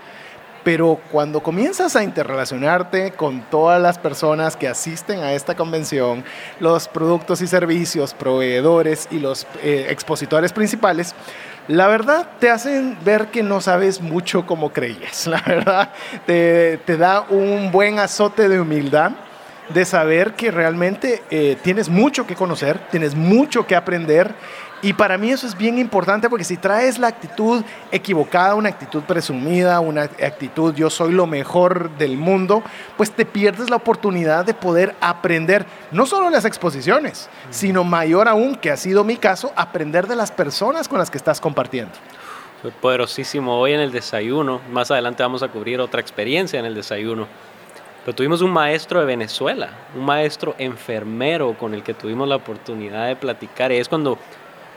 Pero cuando comienzas a interrelacionarte con todas las personas que asisten a esta convención, los productos y servicios, proveedores y los eh, expositores principales, la verdad te hacen ver que no sabes mucho como creías. La verdad te, da un buen azote de humildad de saber que realmente eh, tienes mucho que conocer, tienes mucho que aprender y para mí eso es bien importante porque si traes la actitud equivocada, una actitud presumida, una actitud yo soy lo mejor del mundo, pues te pierdes la oportunidad de poder aprender, no solo las exposiciones, sino mayor aún, que ha sido mi caso, aprender de las personas con las que estás compartiendo. Fue poderosísimo hoy en el desayuno, más adelante vamos a cubrir otra experiencia en el desayuno. Pero tuvimos un maestro de Venezuela, un maestro enfermero con el que tuvimos la oportunidad de platicar. Y es cuando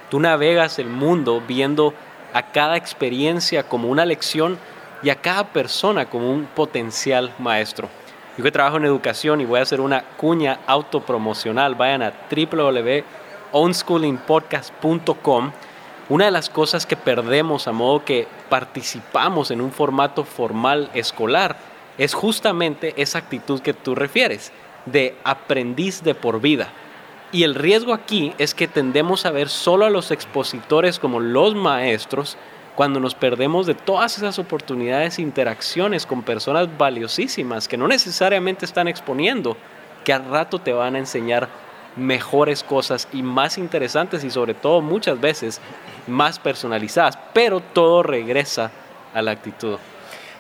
Tú navegas el mundo viendo a cada experiencia como una lección y a cada persona como un potencial maestro. Yo que trabajo en educación y voy a hacer una cuña autopromocional, vayan a www.ownschoolingpodcast.com. Una de las cosas que perdemos a modo que participamos en un formato formal escolar es justamente esa actitud que tú refieres, de aprendiz de por vida. Y el riesgo aquí es que tendemos a ver solo a los expositores como los maestros cuando nos perdemos de todas esas oportunidades e interacciones con personas valiosísimas que no necesariamente están exponiendo, que al rato te van a enseñar mejores cosas y más interesantes y sobre todo muchas veces más personalizadas, pero todo regresa a la actitud.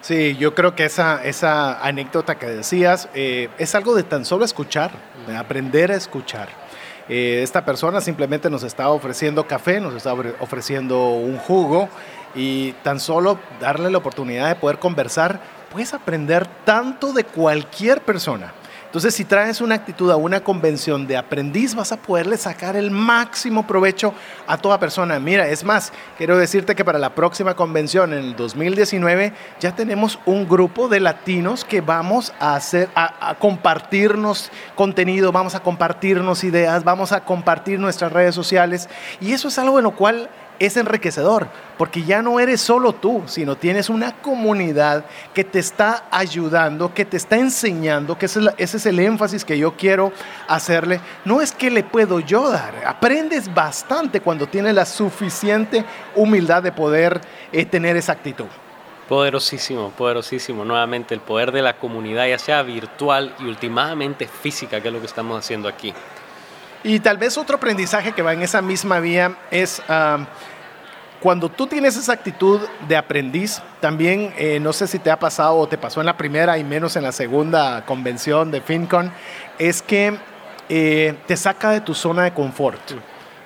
Sí, yo creo que esa, anécdota que decías eh, es algo de tan solo escuchar, de aprender a escuchar. Eh, esta persona simplemente nos está ofreciendo café, nos está ofreciendo un jugo y tan solo darle la oportunidad de poder conversar, puedes aprender tanto de cualquier persona. Entonces, si traes una actitud a una convención de aprendiz, vas a poderle sacar el máximo provecho a toda persona. Mira, es más, quiero decirte que para la próxima convención, en el 2019, ya tenemos un grupo de latinos que vamos a hacer, a, compartirnos contenido, vamos a compartirnos ideas, vamos a compartir nuestras redes sociales. Y eso es algo en lo cual es enriquecedor, porque ya no eres solo tú, sino tienes una comunidad que te está ayudando, que te está enseñando, que ese es, el énfasis que yo quiero hacerle. No es que le puedo yo dar, aprendes bastante cuando tienes la suficiente humildad de poder eh, tener esa actitud. Poderosísimo, poderosísimo. Nuevamente el poder de la comunidad, ya sea virtual y últimamente física, que es lo que estamos haciendo aquí. Y tal vez otro aprendizaje que va en esa misma vía es cuando tú tienes esa actitud de aprendiz, también eh, no sé si te ha pasado o te pasó en la primera y menos en la segunda convención de FinCon, es que eh, te saca de tu zona de confort.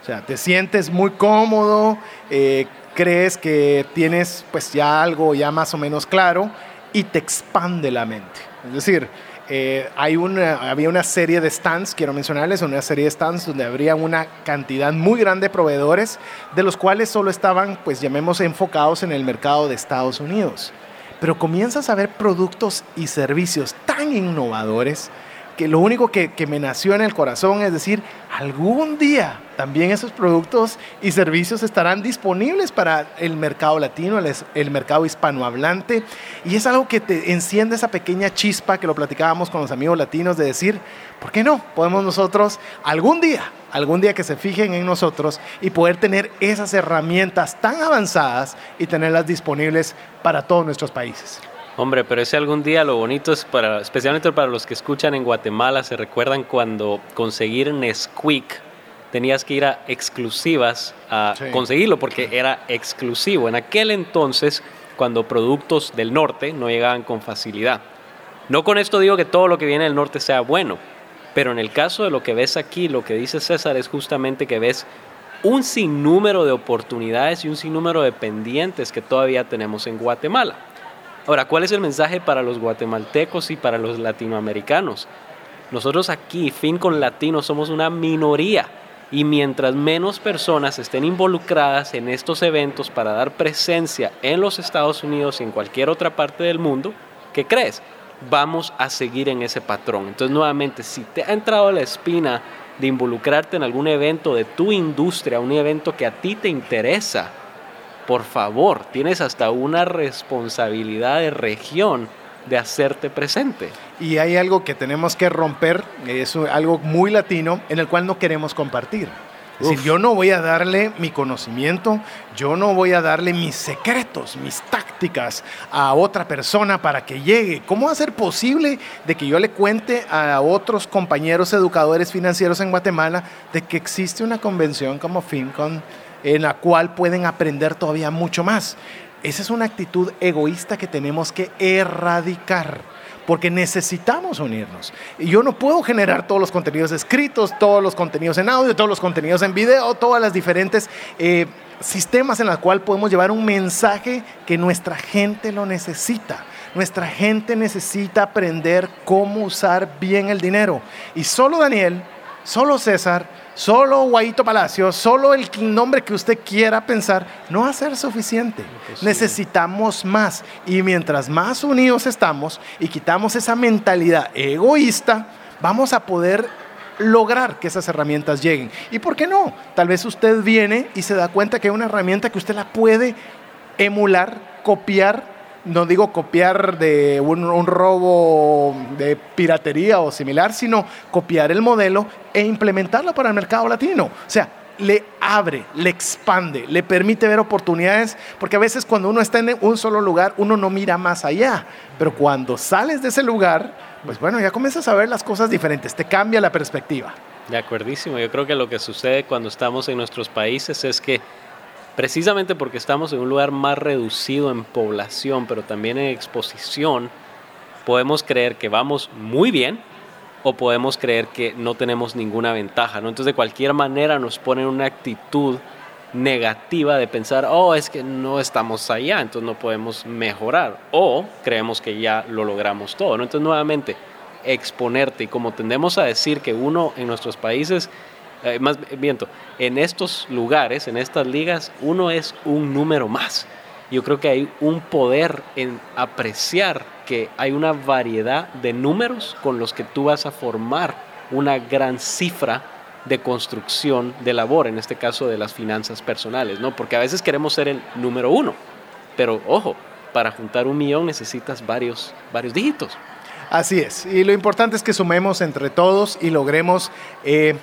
O sea, te sientes muy cómodo, eh, crees que tienes pues ya algo ya más o menos claro y te expande la mente. Es decir, eh, hay una, había una serie de stands, quiero mencionarles, una serie de stands donde habría una cantidad muy grande de proveedores, de los cuales solo estaban, pues llamemos, enfocados en el mercado de Estados Unidos. Pero comienzas a ver productos y servicios tan innovadores que lo único que, me nació en el corazón es decir, algún día también esos productos y servicios estarán disponibles para el mercado latino, el, mercado hispanohablante. Y es algo que te enciende esa pequeña chispa que lo platicábamos con los amigos latinos de decir, ¿por qué no? Podemos nosotros algún día, algún día que se fijen en nosotros y poder tener esas herramientas tan avanzadas y tenerlas disponibles para todos nuestros países. Hombre, pero ese algún día lo bonito es para, especialmente para los que escuchan en Guatemala, se recuerdan cuando conseguir Nesquik tenías que ir a exclusivas a conseguirlo porque era exclusivo. En aquel entonces, cuando productos del norte no llegaban con facilidad. No con esto digo que todo lo que viene del norte sea bueno, pero en el caso de lo que ves aquí, lo que dice César es justamente que ves un sinnúmero de oportunidades y un sinnúmero de pendientes que todavía tenemos en Guatemala. Ahora, ¿cuál es el mensaje para los guatemaltecos y para los latinoamericanos? Nosotros aquí, fin con latinos, somos una minoría y mientras menos personas estén involucradas en estos eventos para dar presencia en los Estados Unidos y en cualquier otra parte del mundo, ¿qué crees? Vamos a seguir en ese patrón. Entonces, nuevamente, si te ha entrado la espina de involucrarte en algún evento de tu industria, un evento que a ti te interesa, por favor, tienes hasta una responsabilidad de región de hacerte presente. Y hay algo que tenemos que romper, es algo muy latino, en el cual no queremos compartir. Es decir, yo no voy a darle mi conocimiento, yo no voy a darle mis secretos, mis tácticas a otra persona para que llegue. ¿Cómo va a ser posible de que yo le cuente a otros compañeros educadores financieros en Guatemala de que existe una convención como FinCon en la cual pueden aprender todavía mucho más. Esa es una actitud egoísta que tenemos que erradicar porque necesitamos unirnos. Y yo no puedo generar todos los contenidos escritos, todos los contenidos en audio, todos los contenidos en video, todas las diferentes eh, sistemas en los cuales podemos llevar un mensaje que nuestra gente lo necesita. Nuestra gente necesita aprender cómo usar bien el dinero. Y solo Daniel, solo César, Solo Guayito Palacio, solo el nombre que usted quiera pensar, no va a ser suficiente. Necesitamos más. Y mientras más unidos estamos y quitamos esa mentalidad egoísta, vamos a poder lograr que esas herramientas lleguen. ¿Y por qué no? Tal vez usted viene y se da cuenta que hay una herramienta que usted la puede emular, copiar no digo copiar de un, robo de piratería o similar, sino copiar el modelo e implementarlo para el mercado latino. O sea, le abre, le expande, le permite ver oportunidades, porque a veces cuando uno está en un solo lugar, uno no mira más allá, pero cuando sales de ese lugar, pues bueno, ya comienzas a ver las cosas diferentes, te cambia la perspectiva. De acuerdísimo, yo creo que lo que sucede cuando estamos en nuestros países es que precisamente porque estamos en un lugar más reducido en población, pero también en exposición, podemos creer que vamos muy bien o podemos creer que no tenemos ninguna ventaja. ¿no? Entonces, de cualquier manera, nos ponen una actitud negativa de pensar, oh, es que no estamos allá, entonces no podemos mejorar. O creemos que ya lo logramos todo. ¿no? Entonces, nuevamente, exponerte. Y como tendemos a decir que uno en nuestros países, eh, más miento, en estos lugares, en estas ligas, uno es un número más. Yo creo que hay un poder en apreciar que hay una variedad de números con los que tú vas a formar una gran cifra de construcción de labor, en este caso de las finanzas personales, ¿no? Porque a veces queremos ser el número uno, pero ojo, para juntar un millón necesitas varios, varios dígitos. Así es, y lo importante es que sumemos entre todos y logremos eh,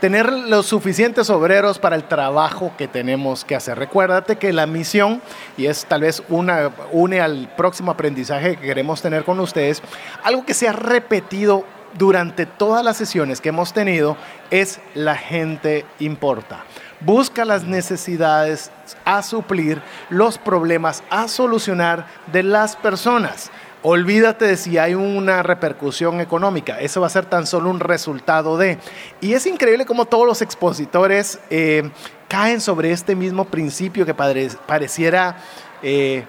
tener los suficientes obreros para el trabajo que tenemos que hacer. Recuérdate que la misión, y es tal vez una, une al próximo aprendizaje que queremos tener con ustedes, algo que se ha repetido durante todas las sesiones que hemos tenido es la gente importa. Busca las necesidades a suplir, los problemas a solucionar de las personas. Olvídate de si hay una repercusión económica. Eso va a ser tan solo un resultado de. Y es increíble cómo todos los expositores eh, caen sobre este mismo principio que pareciera eh,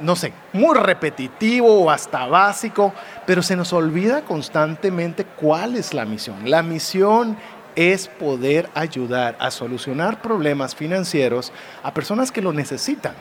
no sé, muy repetitivo o hasta básico, pero se nos olvida constantemente cuál es la misión. La misión es poder ayudar a solucionar problemas financieros a personas que lo necesitan.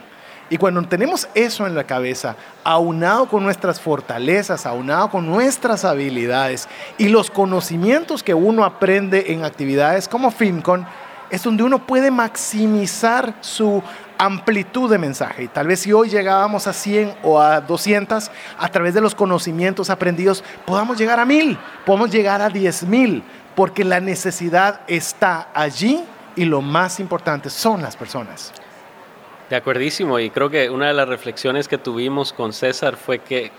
Y cuando tenemos eso en la cabeza, aunado con nuestras fortalezas, aunado con nuestras habilidades y los conocimientos que uno aprende en actividades como FinCon, es donde uno puede maximizar su amplitud de mensaje. Y tal vez si hoy llegábamos a 100 o a 200, a través de los conocimientos aprendidos, podamos llegar a 1000, podemos llegar a 10.000, porque la necesidad está allí y lo más importante son las personas. De acuerdísimo, y creo que una de las reflexiones que tuvimos con César fue que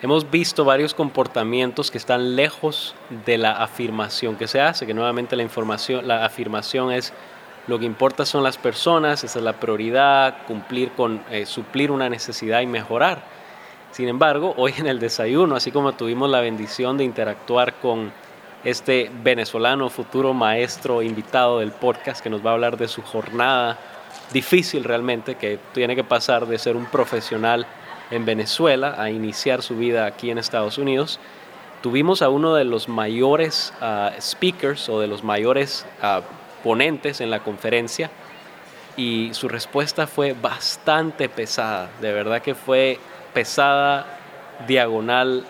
hemos visto varios comportamientos que están lejos de la afirmación que se hace, que nuevamente la información, la afirmación es lo que importa son las personas, esa es la prioridad, cumplir con, eh, suplir una necesidad y mejorar. Sin embargo, hoy en el desayuno, así como tuvimos la bendición de interactuar con este venezolano futuro maestro invitado del podcast que nos va a hablar de su jornada difícil realmente, que tiene que pasar de ser un profesional en Venezuela a iniciar su vida aquí en Estados Unidos, tuvimos a uno de los mayores ah, speakers o de los mayores uh, ponentes en la conferencia y su respuesta fue bastante pesada, de verdad que fue pesada, diagonal,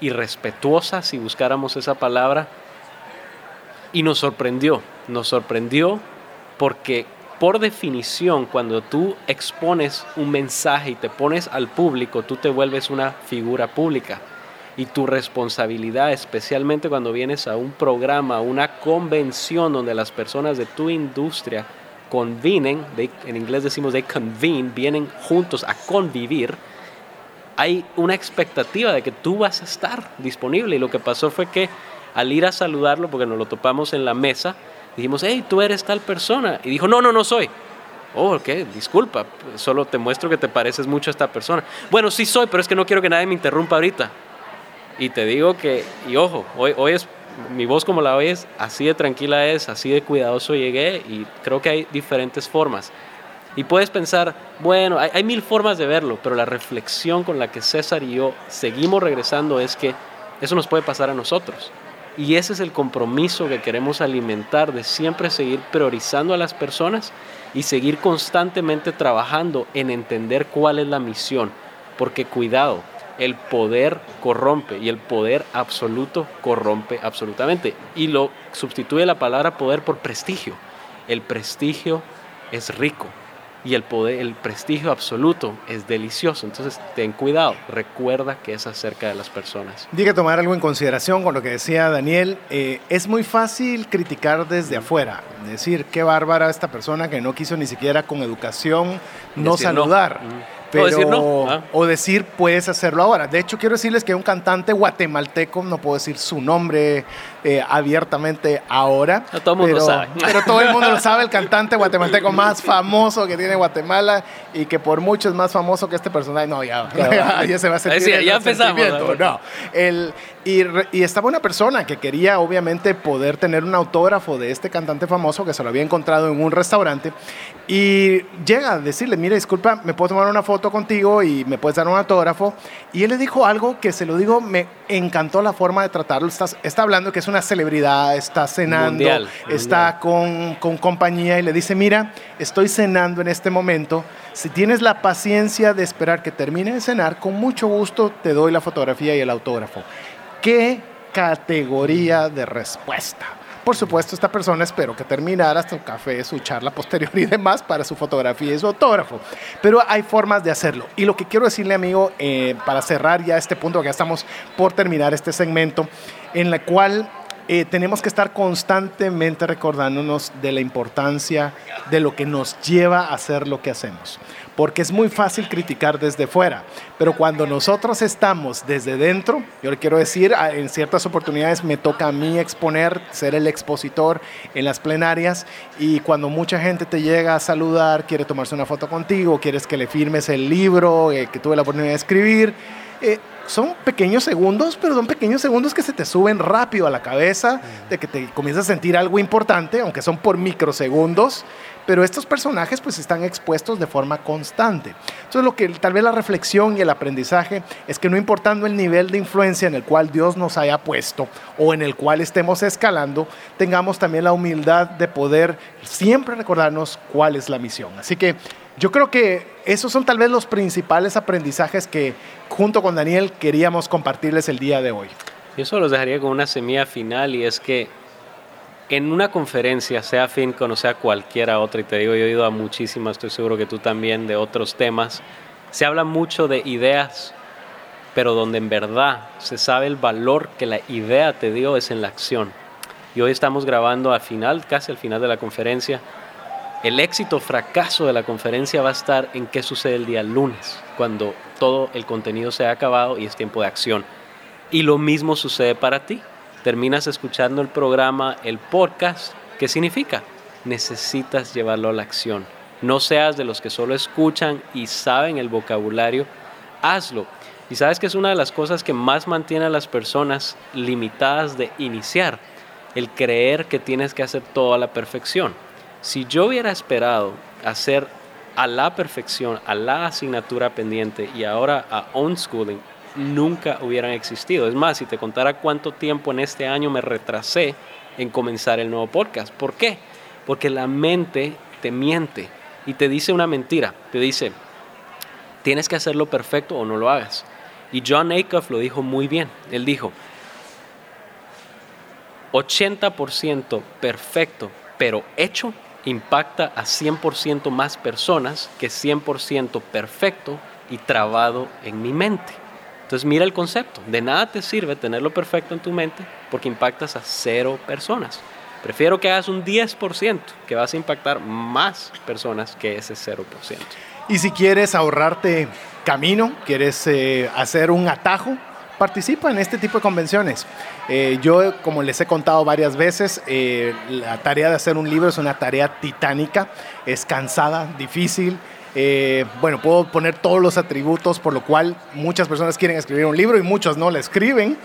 irrespetuosa, si buscáramos esa palabra, y nos sorprendió, nos sorprendió porque por definición cuando tú expones un mensaje y te pones al público, tú te vuelves una figura pública y tu responsabilidad, especialmente cuando vienes a un programa, una convención donde las personas de tu industria convinen, en inglés decimos they convene, vienen juntos a convivir, hay una expectativa de que tú vas a estar disponible. Y lo que pasó fue que al ir a saludarlo, porque nos lo topamos en la mesa, dijimos, hey, tú eres tal persona. Y dijo, no, no, no soy. Oh, ok, disculpa, solo te muestro que te pareces mucho a esta persona. Bueno, sí soy, pero es que no quiero que nadie me interrumpa ahorita. Y te digo que, y ojo, hoy, hoy es, mi voz como la oyes, así de tranquila es, así de cuidadoso llegué y creo que hay diferentes formas. Y puedes pensar, bueno, hay, hay mil formas de verlo, pero la reflexión con la que César y yo seguimos regresando es que eso nos puede pasar a nosotros. Y ese es el compromiso que queremos alimentar de siempre seguir priorizando a las personas y seguir constantemente trabajando en entender cuál es la misión. Porque cuidado, el poder corrompe y el poder absoluto corrompe absolutamente. Y lo sustituye la palabra poder por prestigio. El prestigio es rico y el poder, el prestigio absoluto es delicioso. Entonces, ten cuidado, recuerda que es acerca de las personas. Diga tomar algo en consideración con lo que decía Daniel. Eh, es muy fácil criticar desde afuera, decir qué bárbara esta persona que no quiso ni siquiera con educación no saludar o decir no. Ah. O decir, puedes hacerlo ahora. De hecho, quiero decirles que un cantante guatemalteco, no puedo decir su nombre eh, abiertamente ahora. todo el mundo pero, sabe. Pero todo el mundo lo sabe, el cantante guatemalteco más famoso que tiene Guatemala y que por mucho es más famoso que este personaje. No, ya, ya, se va a sentir. ya empezamos. No, el, y, y, estaba una persona que quería obviamente poder tener un autógrafo de este cantante famoso que se lo había encontrado en un restaurante y llega a decirle, mire, disculpa, ¿me puedo tomar una foto? foto contigo y me puedes dar un autógrafo. Y él le dijo algo que se lo digo, me encantó la forma de tratarlo. Está, está hablando que es una celebridad, está cenando, está Con, con compañía y le dice, mira, estoy cenando en este momento. Si tienes la paciencia de esperar que termine de cenar, con mucho gusto te doy la fotografía y el autógrafo. ¿Qué categoría de respuesta? Por supuesto, esta persona espero que terminara su café, su charla posterior y demás para su fotografía y su autógrafo. Pero hay formas de hacerlo. Y lo que quiero decirle, amigo, eh, para cerrar ya este punto, que ya estamos por terminar este segmento, en la cual eh, tenemos que estar constantemente recordándonos de la importancia de lo que nos lleva a hacer lo que hacemos. Porque es muy fácil criticar desde fuera, pero cuando nosotros estamos desde dentro, yo le quiero decir, en ciertas oportunidades me toca a mí exponer, ser el expositor en las plenarias y cuando mucha gente te llega a saludar, quiere tomarse una foto contigo, quieres que le firmes el libro eh, que tuve la oportunidad de escribir, eh, son pequeños segundos, pero son pequeños segundos que se te suben rápido a la cabeza, de que te comienzas a sentir algo importante, aunque son por microsegundos, pero estos personajes pues están expuestos de forma constante. Entonces lo que tal vez la reflexión y el aprendizaje es que no importando el nivel de influencia en el cual Dios nos haya puesto o en el cual estemos escalando, tengamos también la humildad de poder siempre recordarnos cuál es la misión. Así que yo creo que esos son tal vez los principales aprendizajes que junto con Daniel queríamos compartirles el día de hoy. Yo solo los dejaría con una semilla final y es que en una conferencia, sea FinCon o sea cualquiera otra, y te digo, yo he ido a muchísimas, estoy seguro que tú también, de otros temas, se habla mucho de ideas, pero donde en verdad se sabe el valor que la idea te dio es en la acción. Y hoy estamos grabando al final, casi al final de la conferencia. El éxito o fracaso de la conferencia va a estar en qué sucede el día lunes, cuando todo el contenido se ha acabado y es tiempo de acción. Y lo mismo sucede para ti terminas escuchando el programa, el podcast, ¿qué significa? Necesitas llevarlo a la acción. No seas de los que solo escuchan y saben el vocabulario, hazlo. Y sabes que es una de las cosas que más mantiene a las personas limitadas de iniciar, el creer que tienes que hacer todo a la perfección. Si yo hubiera esperado hacer a la perfección, a la asignatura pendiente y ahora a unschooling, nunca hubieran existido. Es más, si te contara cuánto tiempo en este año me retrasé en comenzar el nuevo podcast. ¿Por qué? Porque la mente te miente y te dice una mentira. Te dice, tienes que hacerlo perfecto o no lo hagas. Y John Acuff lo dijo muy bien. Él dijo, 80% perfecto, pero hecho, impacta a 100% más personas que 100% perfecto y trabado en mi mente. Entonces mira el concepto, de nada te sirve tenerlo perfecto en tu mente porque impactas a cero personas. Prefiero que hagas un 10% que vas a impactar más personas que ese 0%. Y si quieres ahorrarte camino, quieres eh, hacer un atajo, participa en este tipo de convenciones. Eh, yo, como les he contado varias veces, eh, la tarea de hacer un libro es una tarea titánica, es cansada, difícil, eh, bueno, puedo poner todos los atributos, por lo cual muchas personas quieren escribir un libro y muchos no lo escriben,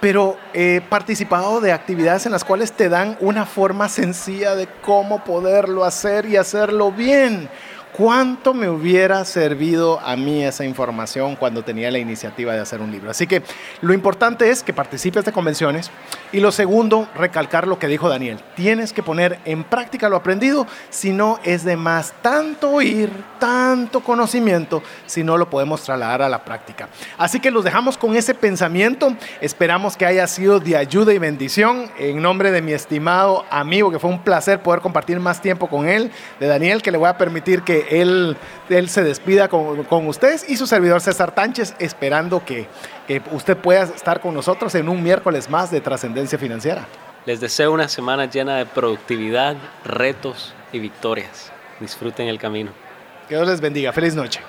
pero he participado de actividades en las cuales te dan una forma sencilla de cómo poderlo hacer y hacerlo bien. ¿Cuánto me hubiera servido a mí esa información cuando tenía la iniciativa de hacer un libro? Así que lo importante es que participes de convenciones y lo segundo, recalcar lo que dijo Daniel. Tienes que poner en práctica lo aprendido, si no es de más tanto oír, tanto conocimiento, si no lo podemos trasladar a la práctica. Así que los dejamos con ese pensamiento. Esperamos que haya sido de ayuda y bendición. En nombre de mi estimado amigo, que fue un placer poder compartir más tiempo con él, de Daniel, que le voy a permitir que él, él se despida con, con, ustedes y su servidor César Tánchez, esperando que, que usted pueda estar con nosotros en un miércoles más de trascendencia financiera. Les deseo una semana llena de productividad, retos y victorias. Disfruten el camino. Que Dios les bendiga. Feliz noche.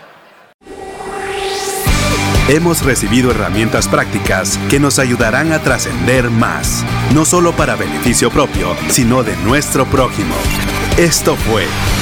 Hemos recibido herramientas prácticas que nos ayudarán a trascender más, no solo para beneficio propio, sino de nuestro prójimo. Esto fue